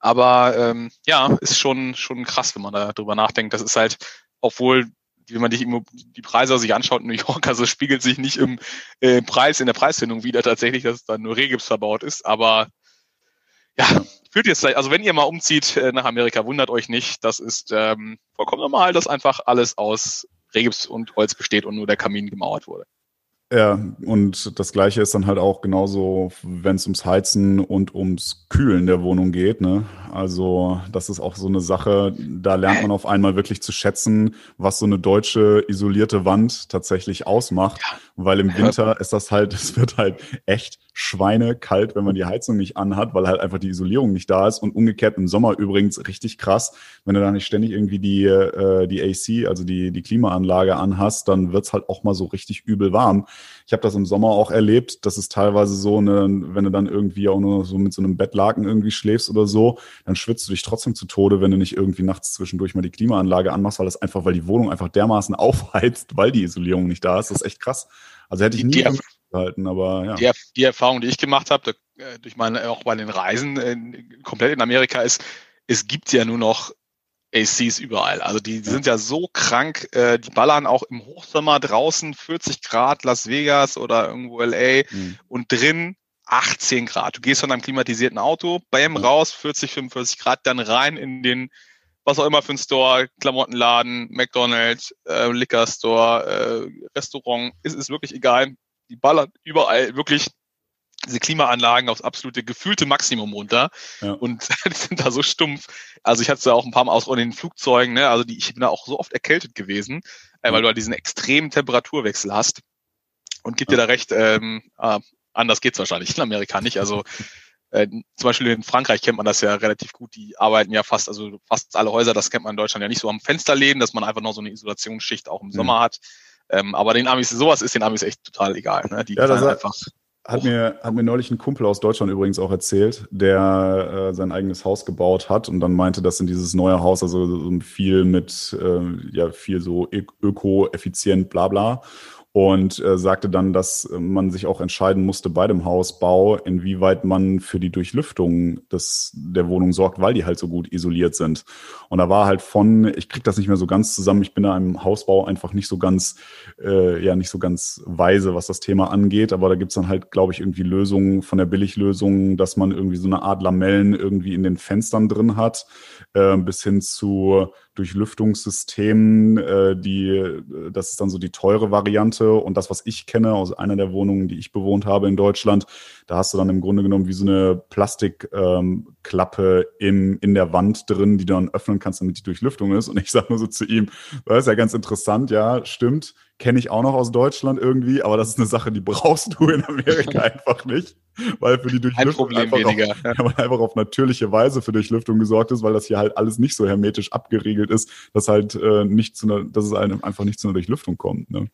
Aber ähm, ja, ist schon, schon krass, wenn man da drüber nachdenkt. Das ist halt, obwohl, wenn man die, die Preise sich anschaut in New York, also spiegelt sich nicht im äh, Preis, in der Preisfindung wieder tatsächlich, dass es dann nur Regips verbaut ist. Aber ja, fühlt jetzt, also wenn ihr mal umzieht äh, nach Amerika, wundert euch nicht. Das ist ähm, vollkommen normal, dass einfach alles aus Regips und Holz besteht und nur der Kamin gemauert wurde. Ja, und das Gleiche ist dann halt auch genauso, wenn es ums Heizen und ums Kühlen der Wohnung geht. Ne? Also das ist auch so eine Sache, da lernt man auf einmal wirklich zu schätzen, was so eine deutsche isolierte Wand tatsächlich ausmacht. Ja. Weil im Winter ist das halt, es wird halt echt schweinekalt, wenn man die Heizung nicht anhat, weil halt einfach die Isolierung nicht da ist. Und umgekehrt im Sommer übrigens richtig krass, wenn du da nicht ständig irgendwie die, äh, die AC, also die, die Klimaanlage anhast, dann wird's halt auch mal so richtig übel warm. Ich habe das im Sommer auch erlebt, dass es teilweise so eine, wenn du dann irgendwie auch nur so mit so einem Bettlaken irgendwie schläfst oder so, dann schwitzt du dich trotzdem zu Tode, wenn du nicht irgendwie nachts zwischendurch mal die Klimaanlage anmachst, weil das einfach, weil die Wohnung einfach dermaßen aufheizt, weil die Isolierung nicht da ist. Das ist echt krass. Also hätte ich nie die, gehalten, aber ja. Die, die, Erfahrung, die ich gemacht habe, äh, durch meine, auch bei den Reisen äh, komplett in Amerika ist, es gibt ja nur noch ACs überall. Also die, die sind ja so krank, äh, die ballern auch im Hochsommer draußen 40 Grad Las Vegas oder irgendwo LA mhm. und drin 18 Grad. Du gehst von einem klimatisierten Auto, bam, raus, 40, 45 Grad, dann rein in den, was auch immer für ein Store, Klamottenladen, McDonald's, äh, Liquor Store, äh, Restaurant, ist, ist wirklich egal die ballern überall wirklich diese Klimaanlagen aufs absolute gefühlte Maximum runter ja. und die sind da so stumpf. Also ich hatte es ja auch ein paar Mal aus in den Flugzeugen, ne? also die, ich bin da auch so oft erkältet gewesen, äh, weil du halt diesen extremen Temperaturwechsel hast und gib dir da recht, ähm, ah, anders geht's wahrscheinlich in Amerika nicht. Also äh, zum Beispiel in Frankreich kennt man das ja relativ gut. Die arbeiten ja fast, also fast alle Häuser, das kennt man in Deutschland ja nicht so am Fensterläden, dass man einfach noch so eine Isolationsschicht auch im mhm. Sommer hat. Ähm, aber den Amis, sowas ist den Amis echt total egal. Ne? Die ja, das einfach. Hat mir, hat mir neulich ein Kumpel aus Deutschland übrigens auch erzählt, der äh, sein eigenes Haus gebaut hat und dann meinte, dass in dieses neue Haus also viel mit, äh, ja, viel so öko-effizient, bla bla und äh, sagte dann, dass man sich auch entscheiden musste bei dem Hausbau, inwieweit man für die Durchlüftung des, der Wohnung sorgt, weil die halt so gut isoliert sind. Und da war halt von, ich krieg das nicht mehr so ganz zusammen, ich bin da im Hausbau einfach nicht so ganz, äh, ja, nicht so ganz weise, was das Thema angeht, aber da gibt's dann halt, glaube ich, irgendwie Lösungen von der Billiglösung, dass man irgendwie so eine Art Lamellen irgendwie in den Fenstern drin hat, äh, bis hin zu Durchlüftungssystemen, äh, die, äh, das ist dann so die teure Variante. Und das, was ich kenne aus einer der Wohnungen, die ich bewohnt habe in Deutschland, da hast du dann im Grunde genommen wie so eine Plastikklappe ähm, im, in der Wand drin, die du dann öffnen kannst, damit die Durchlüftung ist. Und ich sage nur so zu ihm, das ist ja ganz interessant, ja, stimmt kenne ich auch noch aus Deutschland irgendwie, aber das ist eine Sache, die brauchst du in Amerika einfach nicht, weil für die Durchlüftung einfach, auf, ja. einfach auf natürliche Weise für Durchlüftung gesorgt ist, weil das hier halt alles nicht so hermetisch abgeriegelt ist, dass halt äh, nicht zu einer, dass es einem einfach nicht zu einer Durchlüftung kommt. Ne?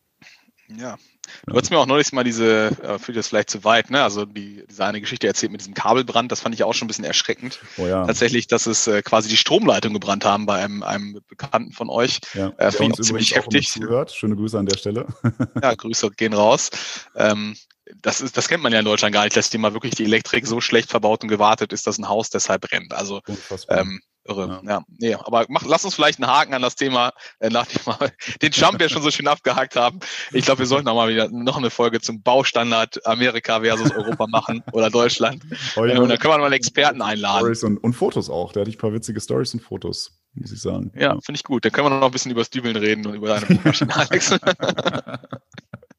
Ja. Du hast mir auch neulich mal diese, äh, führt das vielleicht zu weit, ne? Also die, diese eine Geschichte erzählt mit diesem Kabelbrand, das fand ich auch schon ein bisschen erschreckend. Oh ja. Tatsächlich, dass es äh, quasi die Stromleitung gebrannt haben bei einem, einem Bekannten von euch. Ja, äh, finde ich auch ziemlich heftig. Zuhört. Schöne Grüße an der Stelle. ja, Grüße gehen raus. Ähm, das ist, das kennt man ja in Deutschland gar nicht, dass die mal wirklich die Elektrik so schlecht verbaut und gewartet ist, dass ein Haus deshalb brennt. Also ähm, Irre. Ja. ja, nee, aber mach, lass uns vielleicht einen Haken an das Thema, äh, nachdem wir den Jump ja schon so schön abgehakt haben. Ich glaube, wir sollten auch mal wieder noch eine Folge zum Baustandard Amerika versus Europa machen oder Deutschland. Oh, ja. Und dann können wir mal einen Experten einladen. Stories und, und Fotos auch. Da hatte ich ein paar witzige Stories und Fotos, muss ich sagen. Ja, ja. finde ich gut. Dann können wir noch ein bisschen über Dübeln reden und über deine Maschine, Alex.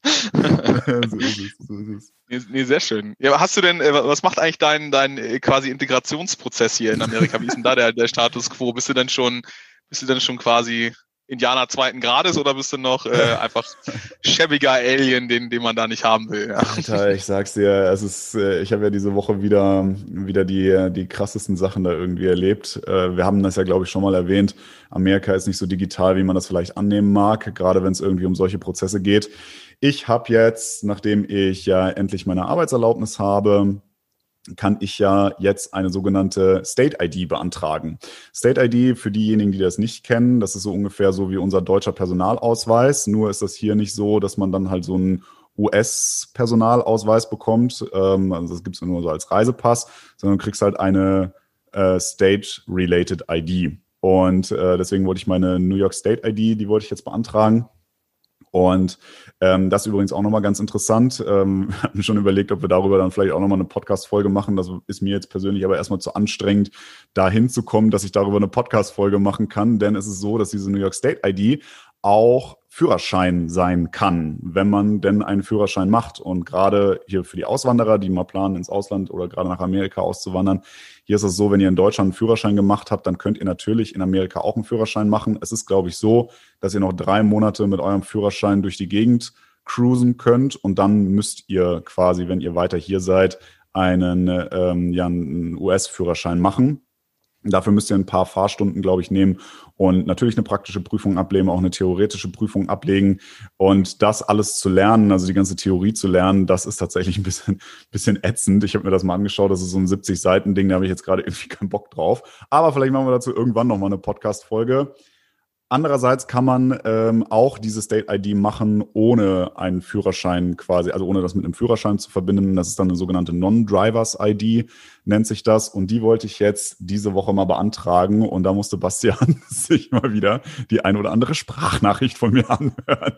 so ist es, so ist es. Nee, nee, sehr schön. Ja, hast du denn, äh, was macht eigentlich dein, dein äh, quasi Integrationsprozess hier in Amerika? Wie ist denn da der, der Status quo? Bist du denn schon, bist du denn schon quasi Indianer zweiten Grades oder bist du noch äh, einfach schäbiger Alien, den, den man da nicht haben will? Ja. Alter, ich sag's dir, es ist, äh, ich habe ja diese Woche wieder, wieder die, die krassesten Sachen da irgendwie erlebt. Wir haben das ja, glaube ich, schon mal erwähnt. Amerika ist nicht so digital, wie man das vielleicht annehmen mag, gerade wenn es irgendwie um solche Prozesse geht. Ich habe jetzt, nachdem ich ja endlich meine Arbeitserlaubnis habe, kann ich ja jetzt eine sogenannte State ID beantragen. State ID, für diejenigen, die das nicht kennen, das ist so ungefähr so wie unser deutscher Personalausweis. Nur ist das hier nicht so, dass man dann halt so einen US-Personalausweis bekommt. Ähm, also das gibt's nur so als Reisepass, sondern du kriegst halt eine äh, State-related ID. Und äh, deswegen wollte ich meine New York State ID, die wollte ich jetzt beantragen. Und ähm, das ist übrigens auch nochmal ganz interessant. Ähm, wir hatten schon überlegt, ob wir darüber dann vielleicht auch nochmal eine Podcast-Folge machen. Das ist mir jetzt persönlich aber erstmal zu anstrengend, da hinzukommen, dass ich darüber eine Podcast-Folge machen kann. Denn es ist so, dass diese New York State ID auch Führerschein sein kann, wenn man denn einen Führerschein macht. Und gerade hier für die Auswanderer, die mal planen, ins Ausland oder gerade nach Amerika auszuwandern, hier ist es so, wenn ihr in Deutschland einen Führerschein gemacht habt, dann könnt ihr natürlich in Amerika auch einen Führerschein machen. Es ist, glaube ich, so, dass ihr noch drei Monate mit eurem Führerschein durch die Gegend cruisen könnt und dann müsst ihr quasi, wenn ihr weiter hier seid, einen, ähm, ja, einen US-Führerschein machen. Dafür müsst ihr ein paar Fahrstunden, glaube ich, nehmen und natürlich eine praktische Prüfung ablegen, auch eine theoretische Prüfung ablegen. Und das alles zu lernen, also die ganze Theorie zu lernen, das ist tatsächlich ein bisschen, bisschen ätzend. Ich habe mir das mal angeschaut, das ist so ein 70-Seiten-Ding, da habe ich jetzt gerade irgendwie keinen Bock drauf. Aber vielleicht machen wir dazu irgendwann nochmal eine Podcast-Folge. Andererseits kann man ähm, auch diese State ID machen, ohne einen Führerschein quasi, also ohne das mit einem Führerschein zu verbinden. Das ist dann eine sogenannte Non-Drivers ID, nennt sich das. Und die wollte ich jetzt diese Woche mal beantragen. Und da musste Bastian sich mal wieder die ein oder andere Sprachnachricht von mir anhören.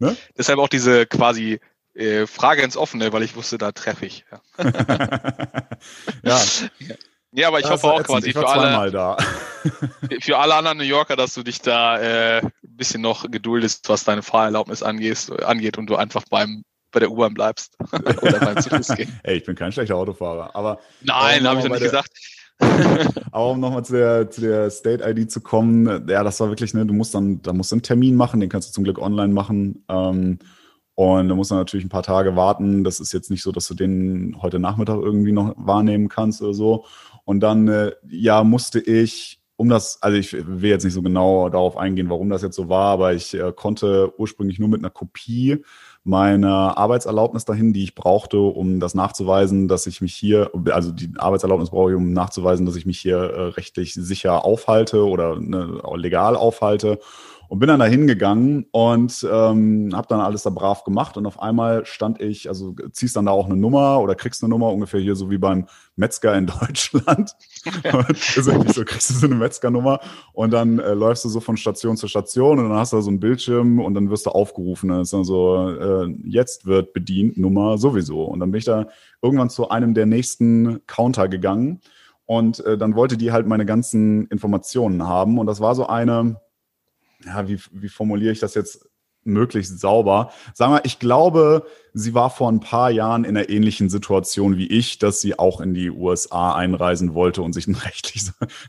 Ne? Deshalb auch diese quasi äh, Frage ins Offene, weil ich wusste, da treffe ich. Ja. ja. Ja, aber ich das hoffe auch quasi für alle, für alle anderen New Yorker, dass du dich da äh, ein bisschen noch geduldest, was deine Fahrerlaubnis angeht, angeht und du einfach beim bei der U-Bahn bleibst oder beim Fuß gehen. Ey, ich bin kein schlechter Autofahrer, aber. Nein, habe ich doch nicht gesagt. Aber um nochmal zu der, zu der State-ID zu kommen, ja, das war wirklich, ne, du musst dann, da musst du einen Termin machen, den kannst du zum Glück online machen. Ähm, und da musst du natürlich ein paar Tage warten. Das ist jetzt nicht so, dass du den heute Nachmittag irgendwie noch wahrnehmen kannst oder so. Und dann, äh, ja, musste ich, um das, also ich will jetzt nicht so genau darauf eingehen, warum das jetzt so war, aber ich äh, konnte ursprünglich nur mit einer Kopie meiner Arbeitserlaubnis dahin, die ich brauchte, um das nachzuweisen, dass ich mich hier, also die Arbeitserlaubnis brauche ich, um nachzuweisen, dass ich mich hier äh, rechtlich sicher aufhalte oder ne, legal aufhalte. Und bin dann da hingegangen und ähm, habe dann alles da brav gemacht und auf einmal stand ich, also ziehst dann da auch eine Nummer oder kriegst eine Nummer, ungefähr hier so wie beim Metzger in Deutschland. ist eigentlich so, kriegst du so eine Metzgernummer und dann äh, läufst du so von Station zu Station und dann hast du da so einen Bildschirm und dann wirst du aufgerufen. Dann ist dann so, äh, jetzt wird bedient, Nummer sowieso. Und dann bin ich da irgendwann zu einem der nächsten Counter gegangen und äh, dann wollte die halt meine ganzen Informationen haben und das war so eine, ja, wie, wie formuliere ich das jetzt möglichst sauber? Sagen wir, ich glaube, sie war vor ein paar Jahren in einer ähnlichen Situation wie ich, dass sie auch in die USA einreisen wollte und sich einen rechtlich,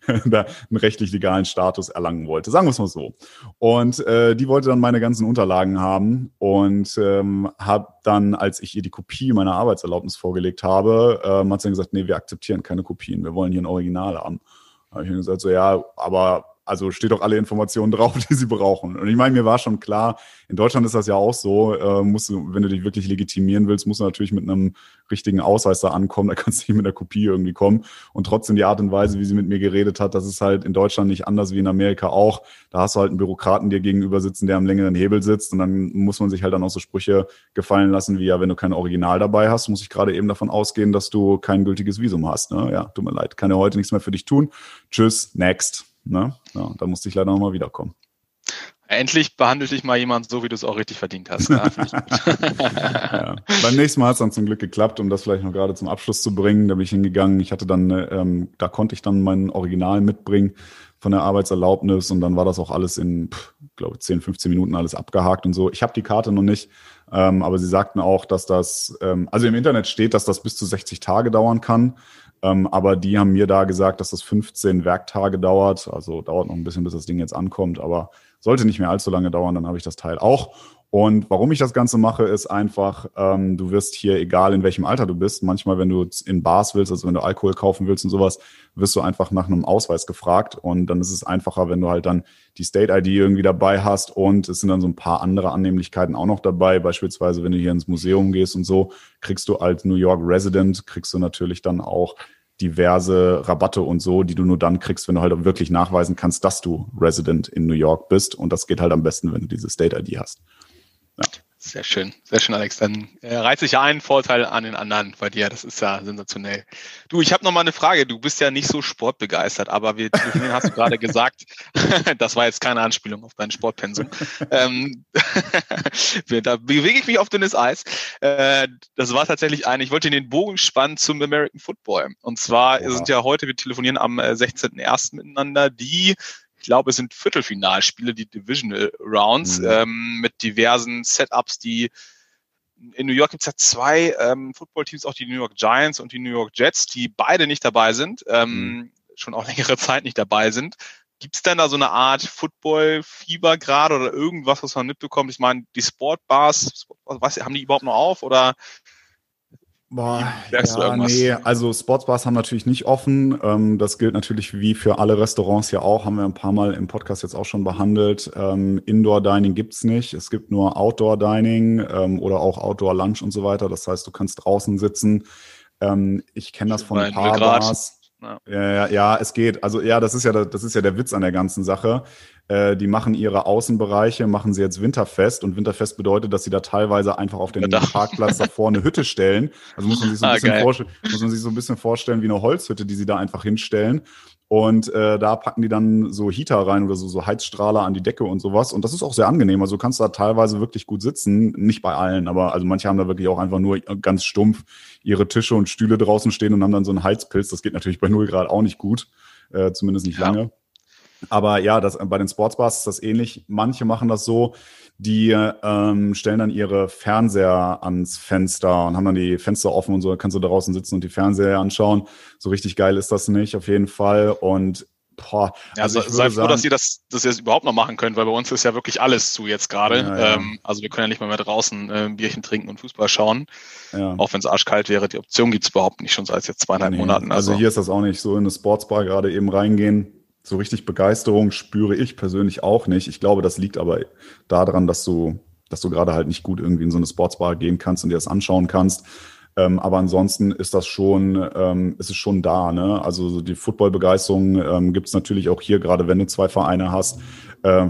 einen rechtlich legalen Status erlangen wollte. Sagen wir es mal so. Und äh, die wollte dann meine ganzen Unterlagen haben und ähm, habe dann, als ich ihr die Kopie meiner Arbeitserlaubnis vorgelegt habe, ähm, hat sie dann gesagt, nee, wir akzeptieren keine Kopien, wir wollen hier ein Original haben. Da habe ich gesagt, so ja, aber also steht doch alle Informationen drauf, die sie brauchen. Und ich meine, mir war schon klar, in Deutschland ist das ja auch so, äh, musst du, wenn du dich wirklich legitimieren willst, musst du natürlich mit einem richtigen Ausweis da ankommen, da kannst du nicht mit einer Kopie irgendwie kommen. Und trotzdem die Art und Weise, wie sie mit mir geredet hat, das ist halt in Deutschland nicht anders wie in Amerika auch. Da hast du halt einen Bürokraten dir gegenüber sitzen, der am längeren Hebel sitzt und dann muss man sich halt dann auch so Sprüche gefallen lassen, wie ja, wenn du kein Original dabei hast, muss ich gerade eben davon ausgehen, dass du kein gültiges Visum hast. Ne? Ja, tut mir leid, kann ja heute nichts mehr für dich tun. Tschüss, next. Ne? Ja, da musste ich leider nochmal wiederkommen. Endlich behandelt dich mal jemand so, wie du es auch richtig verdient hast. Ja, ja. Beim nächsten Mal hat es dann zum Glück geklappt, um das vielleicht noch gerade zum Abschluss zu bringen. Da bin ich hingegangen. Ich hatte dann, ähm, da konnte ich dann mein Original mitbringen von der Arbeitserlaubnis und dann war das auch alles in, glaube ich, 10, 15 Minuten alles abgehakt und so. Ich habe die Karte noch nicht, ähm, aber sie sagten auch, dass das, ähm, also im Internet steht, dass das bis zu 60 Tage dauern kann. Ähm, aber die haben mir da gesagt, dass das 15 Werktage dauert. Also dauert noch ein bisschen, bis das Ding jetzt ankommt, aber sollte nicht mehr allzu lange dauern, dann habe ich das Teil auch. Und warum ich das Ganze mache, ist einfach, ähm, du wirst hier, egal in welchem Alter du bist, manchmal, wenn du in Bars willst, also wenn du Alkohol kaufen willst und sowas, wirst du einfach nach einem Ausweis gefragt. Und dann ist es einfacher, wenn du halt dann die State-ID irgendwie dabei hast. Und es sind dann so ein paar andere Annehmlichkeiten auch noch dabei. Beispielsweise, wenn du hier ins Museum gehst und so, kriegst du als New York Resident, kriegst du natürlich dann auch diverse Rabatte und so, die du nur dann kriegst, wenn du halt wirklich nachweisen kannst, dass du Resident in New York bist. Und das geht halt am besten, wenn du diese State-ID hast. Ja. Sehr schön, sehr schön, Alex. Dann äh, reizt sich ja einen Vorteil an den anderen bei dir. Das ist ja sensationell. Du, ich habe noch mal eine Frage. Du bist ja nicht so sportbegeistert, aber wir telefonieren, hast du gerade gesagt. das war jetzt keine Anspielung auf dein Sportpensum. ähm, da bewege ich mich auf dünnes Eis. Äh, das war tatsächlich ein, ich wollte den Bogen spannen zum American Football. Und zwar ja. sind ja heute, wir telefonieren am 16.01. Äh, miteinander, die glaube, es sind Viertelfinalspiele, die Divisional Rounds, mhm. ähm, mit diversen Setups, die in New York gibt es ja zwei ähm, Footballteams, auch die New York Giants und die New York Jets, die beide nicht dabei sind, ähm, mhm. schon auch längere Zeit nicht dabei sind. Gibt es denn da so eine Art Football-Fieber gerade oder irgendwas, was man mitbekommt? Ich meine, die Sportbars, was, haben die überhaupt noch auf oder Boah, ja, nee, also Sportsbars haben natürlich nicht offen. Ähm, das gilt natürlich wie für alle Restaurants ja auch, haben wir ein paar Mal im Podcast jetzt auch schon behandelt. Ähm, Indoor Dining gibt's nicht. Es gibt nur Outdoor Dining ähm, oder auch Outdoor Lunch und so weiter. Das heißt, du kannst draußen sitzen. Ähm, ich kenne das von ein paar Bars. Ja. ja, ja, es geht. Also ja, das ist ja das ist ja der Witz an der ganzen Sache. Äh, die machen ihre Außenbereiche, machen sie jetzt winterfest und winterfest bedeutet, dass sie da teilweise einfach auf den Parkplatz davor eine Hütte stellen. Also muss man sich so ein ah, bisschen vorstellen, muss man sich so ein bisschen vorstellen wie eine Holzhütte, die sie da einfach hinstellen. Und äh, da packen die dann so Heater rein oder so, so Heizstrahler an die Decke und sowas. Und das ist auch sehr angenehm. Also du kannst da teilweise wirklich gut sitzen. Nicht bei allen, aber also manche haben da wirklich auch einfach nur ganz stumpf ihre Tische und Stühle draußen stehen und haben dann so einen Heizpilz. Das geht natürlich bei null Grad auch nicht gut. Äh, zumindest nicht ja. lange. Aber ja, das, bei den Sportsbars ist das ähnlich. Manche machen das so, die ähm, stellen dann ihre Fernseher ans Fenster und haben dann die Fenster offen und so, kannst du draußen sitzen und die Fernseher anschauen. So richtig geil ist das nicht, auf jeden Fall. Und Boah, ja, also sei froh, sagen, dass ihr das, dass ihr das überhaupt noch machen könnt, weil bei uns ist ja wirklich alles zu jetzt gerade. Ja, ja. ähm, also wir können ja nicht mal mehr draußen äh, ein Bierchen trinken und Fußball schauen. Auch wenn es arschkalt wäre, die Option gibt's überhaupt nicht schon seit jetzt zweieinhalb nee, Monaten. Also. also hier ist das auch nicht so in eine Sportsbar gerade eben reingehen. So richtig Begeisterung spüre ich persönlich auch nicht. Ich glaube, das liegt aber daran, dass du, dass du gerade halt nicht gut irgendwie in so eine Sportsbar gehen kannst und dir das anschauen kannst. Ähm, aber ansonsten ist das schon, ähm, ist es schon da. Ne? Also so die Football-Begeisterung ähm, gibt es natürlich auch hier, gerade wenn du zwei Vereine hast. Äh,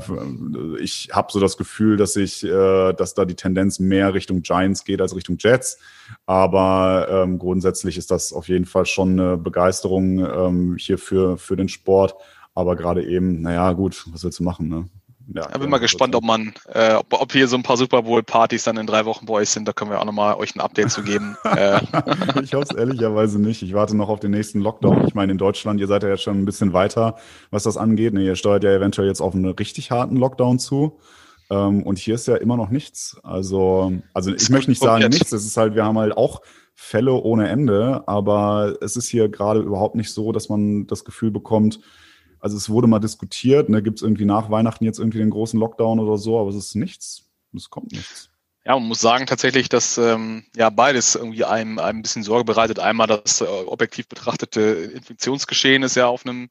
ich habe so das Gefühl, dass ich, äh, dass da die Tendenz mehr Richtung Giants geht als Richtung Jets. Aber ähm, grundsätzlich ist das auf jeden Fall schon eine Begeisterung ähm, hier für, für den Sport. Aber gerade eben, naja, gut, was willst du machen, ne? Ja, ich bin mal gespannt, ob man, äh, ob, ob, hier so ein paar Super Bowl-Partys dann in drei Wochen bei euch sind. Da können wir auch nochmal euch ein Update zu geben. Äh. ich hoffe es ehrlicherweise nicht. Ich warte noch auf den nächsten Lockdown. Ich meine, in Deutschland, ihr seid ja jetzt schon ein bisschen weiter, was das angeht. Ne, ihr steuert ja eventuell jetzt auf einen richtig harten Lockdown zu. Ähm, und hier ist ja immer noch nichts. Also, also ich möchte nicht sagen nichts. Es ist halt, wir haben halt auch Fälle ohne Ende, aber es ist hier gerade überhaupt nicht so, dass man das Gefühl bekommt, also es wurde mal diskutiert, ne, gibt es irgendwie nach Weihnachten jetzt irgendwie den großen Lockdown oder so, aber es ist nichts. Es kommt nichts. Ja, man muss sagen tatsächlich, dass ähm, ja beides irgendwie einem, einem ein bisschen Sorge bereitet. Einmal das äh, objektiv betrachtete Infektionsgeschehen ist ja auf einem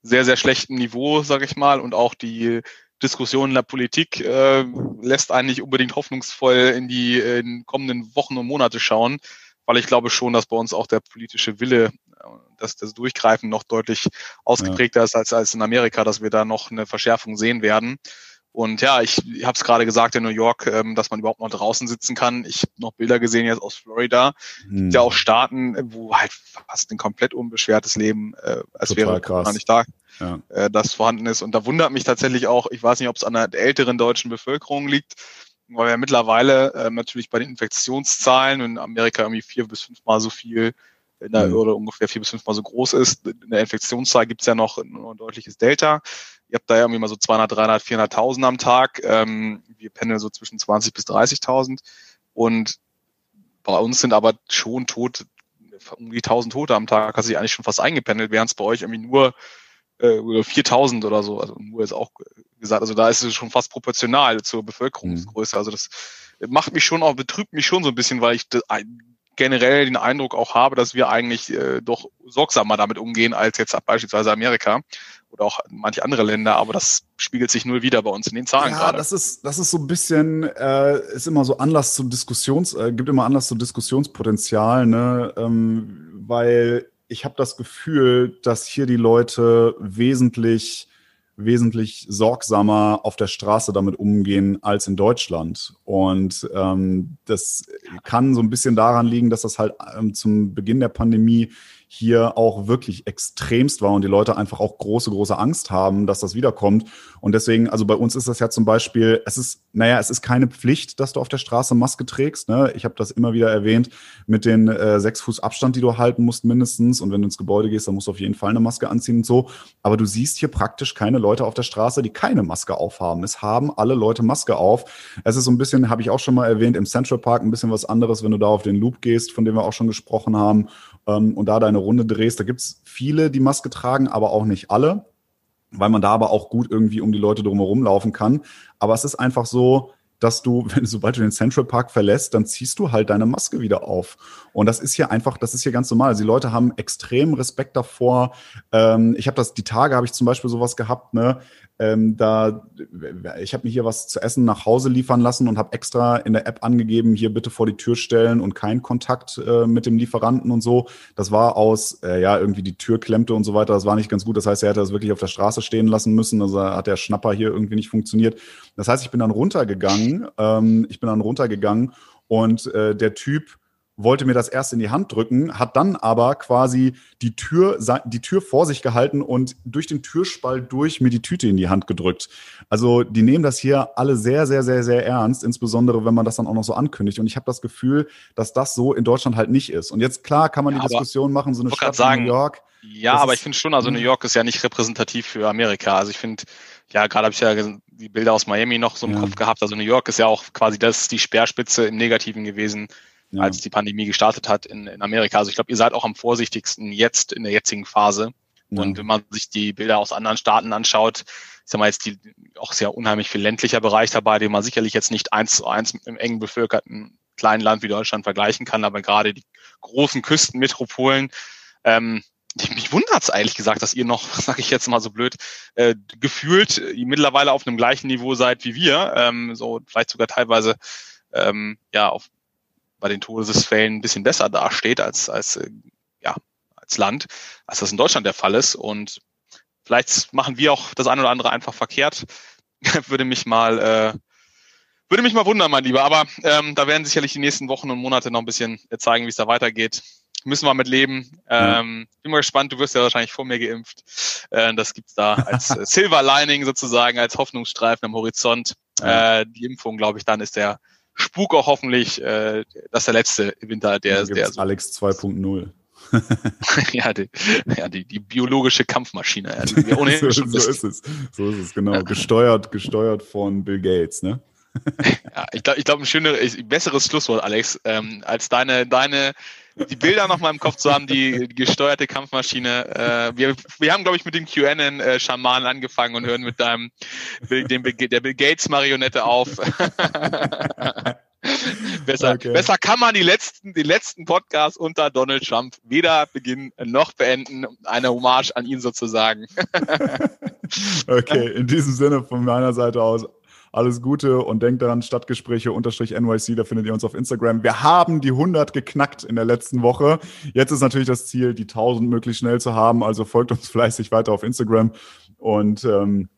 sehr, sehr schlechten Niveau, sage ich mal, und auch die Diskussion in der Politik äh, lässt eigentlich unbedingt hoffnungsvoll in die in kommenden Wochen und Monate schauen, weil ich glaube schon, dass bei uns auch der politische Wille dass das Durchgreifen noch deutlich ausgeprägter ja. ist als, als in Amerika, dass wir da noch eine Verschärfung sehen werden. Und ja, ich, habe es gerade gesagt in New York, ähm, dass man überhaupt noch draußen sitzen kann. Ich habe noch Bilder gesehen jetzt aus Florida. Hm. Ja auch Staaten, wo halt fast ein komplett unbeschwertes Leben, äh, als Total wäre gar nicht da, ja. äh, das vorhanden ist. Und da wundert mich tatsächlich auch, ich weiß nicht, ob es an der älteren deutschen Bevölkerung liegt, weil wir mittlerweile äh, natürlich bei den Infektionszahlen in Amerika irgendwie vier bis fünfmal so viel in der mhm. ungefähr vier bis fünfmal so groß ist. In der Infektionszahl gibt es ja noch ein, ein deutliches Delta. Ihr habt da ja irgendwie mal so 200, 300, 400.000 am Tag. Ähm, wir pendeln so zwischen 20 bis 30.000. Und bei uns sind aber schon tot, um die 1000 Tote am Tag, hat sich eigentlich schon fast eingependelt, während es bei euch irgendwie nur äh, 4000 oder so, also nur ist auch gesagt, also da ist es schon fast proportional zur Bevölkerungsgröße. Mhm. Also das macht mich schon auch, betrübt mich schon so ein bisschen, weil ich generell den Eindruck auch habe, dass wir eigentlich äh, doch sorgsamer damit umgehen als jetzt beispielsweise Amerika oder auch manche andere Länder, aber das spiegelt sich nur wieder bei uns in den Zahlen ja, gerade. Das ist, das ist so ein bisschen, äh, ist immer so Anlass zu Diskussions, äh, gibt immer Anlass zu Diskussionspotenzial, ne? Ähm, weil ich habe das Gefühl, dass hier die Leute wesentlich wesentlich sorgsamer auf der Straße damit umgehen als in Deutschland. Und ähm, das kann so ein bisschen daran liegen, dass das halt ähm, zum Beginn der Pandemie hier auch wirklich extremst war und die Leute einfach auch große, große Angst haben, dass das wiederkommt. Und deswegen, also bei uns ist das ja zum Beispiel, es ist, naja, es ist keine Pflicht, dass du auf der Straße Maske trägst. Ne? Ich habe das immer wieder erwähnt mit den äh, sechs Fuß Abstand, die du halten musst mindestens. Und wenn du ins Gebäude gehst, dann musst du auf jeden Fall eine Maske anziehen und so. Aber du siehst hier praktisch keine Leute auf der Straße, die keine Maske aufhaben. Es haben alle Leute Maske auf. Es ist so ein bisschen, habe ich auch schon mal erwähnt, im Central Park ein bisschen was anderes, wenn du da auf den Loop gehst, von dem wir auch schon gesprochen haben ähm, und da deine Runde drehst. Da gibt's viele, die Maske tragen, aber auch nicht alle, weil man da aber auch gut irgendwie um die Leute drumherum laufen kann. Aber es ist einfach so, dass du, wenn, sobald du den Central Park verlässt, dann ziehst du halt deine Maske wieder auf. Und das ist hier einfach, das ist hier ganz normal. Also die Leute haben extrem Respekt davor. Ähm, ich habe das, die Tage habe ich zum Beispiel sowas gehabt, ne? Ähm, da, ich habe mir hier was zu essen nach Hause liefern lassen und habe extra in der App angegeben, hier bitte vor die Tür stellen und kein Kontakt äh, mit dem Lieferanten und so. Das war aus, äh, ja, irgendwie die Tür klemmte und so weiter. Das war nicht ganz gut. Das heißt, er hätte das wirklich auf der Straße stehen lassen müssen. Also hat der Schnapper hier irgendwie nicht funktioniert. Das heißt, ich bin dann runtergegangen. Ähm, ich bin dann runtergegangen und äh, der Typ wollte mir das erst in die Hand drücken, hat dann aber quasi die Tür, die Tür vor sich gehalten und durch den Türspalt durch mir die Tüte in die Hand gedrückt. Also die nehmen das hier alle sehr, sehr, sehr, sehr ernst, insbesondere wenn man das dann auch noch so ankündigt. Und ich habe das Gefühl, dass das so in Deutschland halt nicht ist. Und jetzt klar kann man die ja, Diskussion machen, so eine Stadt sagen, New York Ja, aber ich finde schon, also New hm. York ist ja nicht repräsentativ für Amerika. Also ich finde, ja, gerade habe ich ja die Bilder aus Miami noch so im ja. Kopf gehabt. Also New York ist ja auch quasi das die Speerspitze im Negativen gewesen, ja. als die Pandemie gestartet hat in, in Amerika. Also ich glaube, ihr seid auch am vorsichtigsten jetzt in der jetzigen Phase. Ja. Und wenn man sich die Bilder aus anderen Staaten anschaut, ich sag mal jetzt die auch sehr unheimlich viel ländlicher Bereich dabei, den man sicherlich jetzt nicht eins zu eins mit einem eng bevölkerten kleinen Land wie Deutschland vergleichen kann, aber gerade die großen Küstenmetropolen, ähm, mich wundert's eigentlich gesagt, dass ihr noch, sage ich jetzt mal so blöd, äh, gefühlt mittlerweile auf einem gleichen Niveau seid wie wir, ähm, so vielleicht sogar teilweise ähm, ja auf bei den Todesfällen ein bisschen besser dasteht als als äh, ja als Land, als das in Deutschland der Fall ist und vielleicht machen wir auch das eine oder andere einfach verkehrt. würde mich mal äh, würde mich mal wundern, mein Lieber. Aber ähm, da werden sicherlich die nächsten Wochen und Monate noch ein bisschen zeigen, wie es da weitergeht müssen wir mit leben. Ähm, bin mal gespannt, du wirst ja wahrscheinlich vor mir geimpft. Äh, das gibt's da als äh, Silver Lining sozusagen, als Hoffnungsstreifen am Horizont. Äh, die Impfung, glaube ich, dann ist der Spuk auch hoffentlich äh, das der letzte Winter, der, der so Alex 2.0 ja, die, ja die, die biologische Kampfmaschine. Ja, die so, so ist es. So ist es, genau. Gesteuert, gesteuert von Bill Gates, ne? Ja, ich glaube, ich glaub, ein schöneres, besseres Schlusswort, Alex, ähm, als deine, deine die Bilder noch mal im Kopf zu haben, die, gesteuerte Kampfmaschine. Äh, wir, wir haben, glaube ich, mit dem QAnon-Schaman äh, angefangen und hören mit deinem dem, der Bill Gates-Marionette auf. besser, okay. besser kann man die letzten, die letzten Podcasts unter Donald Trump weder beginnen noch beenden. Eine Hommage an ihn sozusagen. okay, in diesem Sinne von meiner Seite aus alles Gute und denkt daran, Stadtgespräche NYC, da findet ihr uns auf Instagram. Wir haben die 100 geknackt in der letzten Woche. Jetzt ist natürlich das Ziel, die 1000 möglichst schnell zu haben. Also folgt uns fleißig weiter auf Instagram und ähm,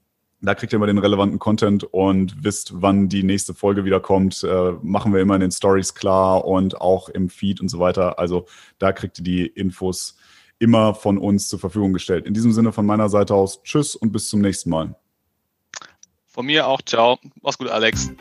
da kriegt ihr immer den relevanten Content und wisst, wann die nächste Folge wieder kommt. Äh, machen wir immer in den Stories klar und auch im Feed und so weiter. Also da kriegt ihr die Infos immer von uns zur Verfügung gestellt. In diesem Sinne von meiner Seite aus, tschüss und bis zum nächsten Mal. Von mir auch, ciao. Mach's gut, Alex.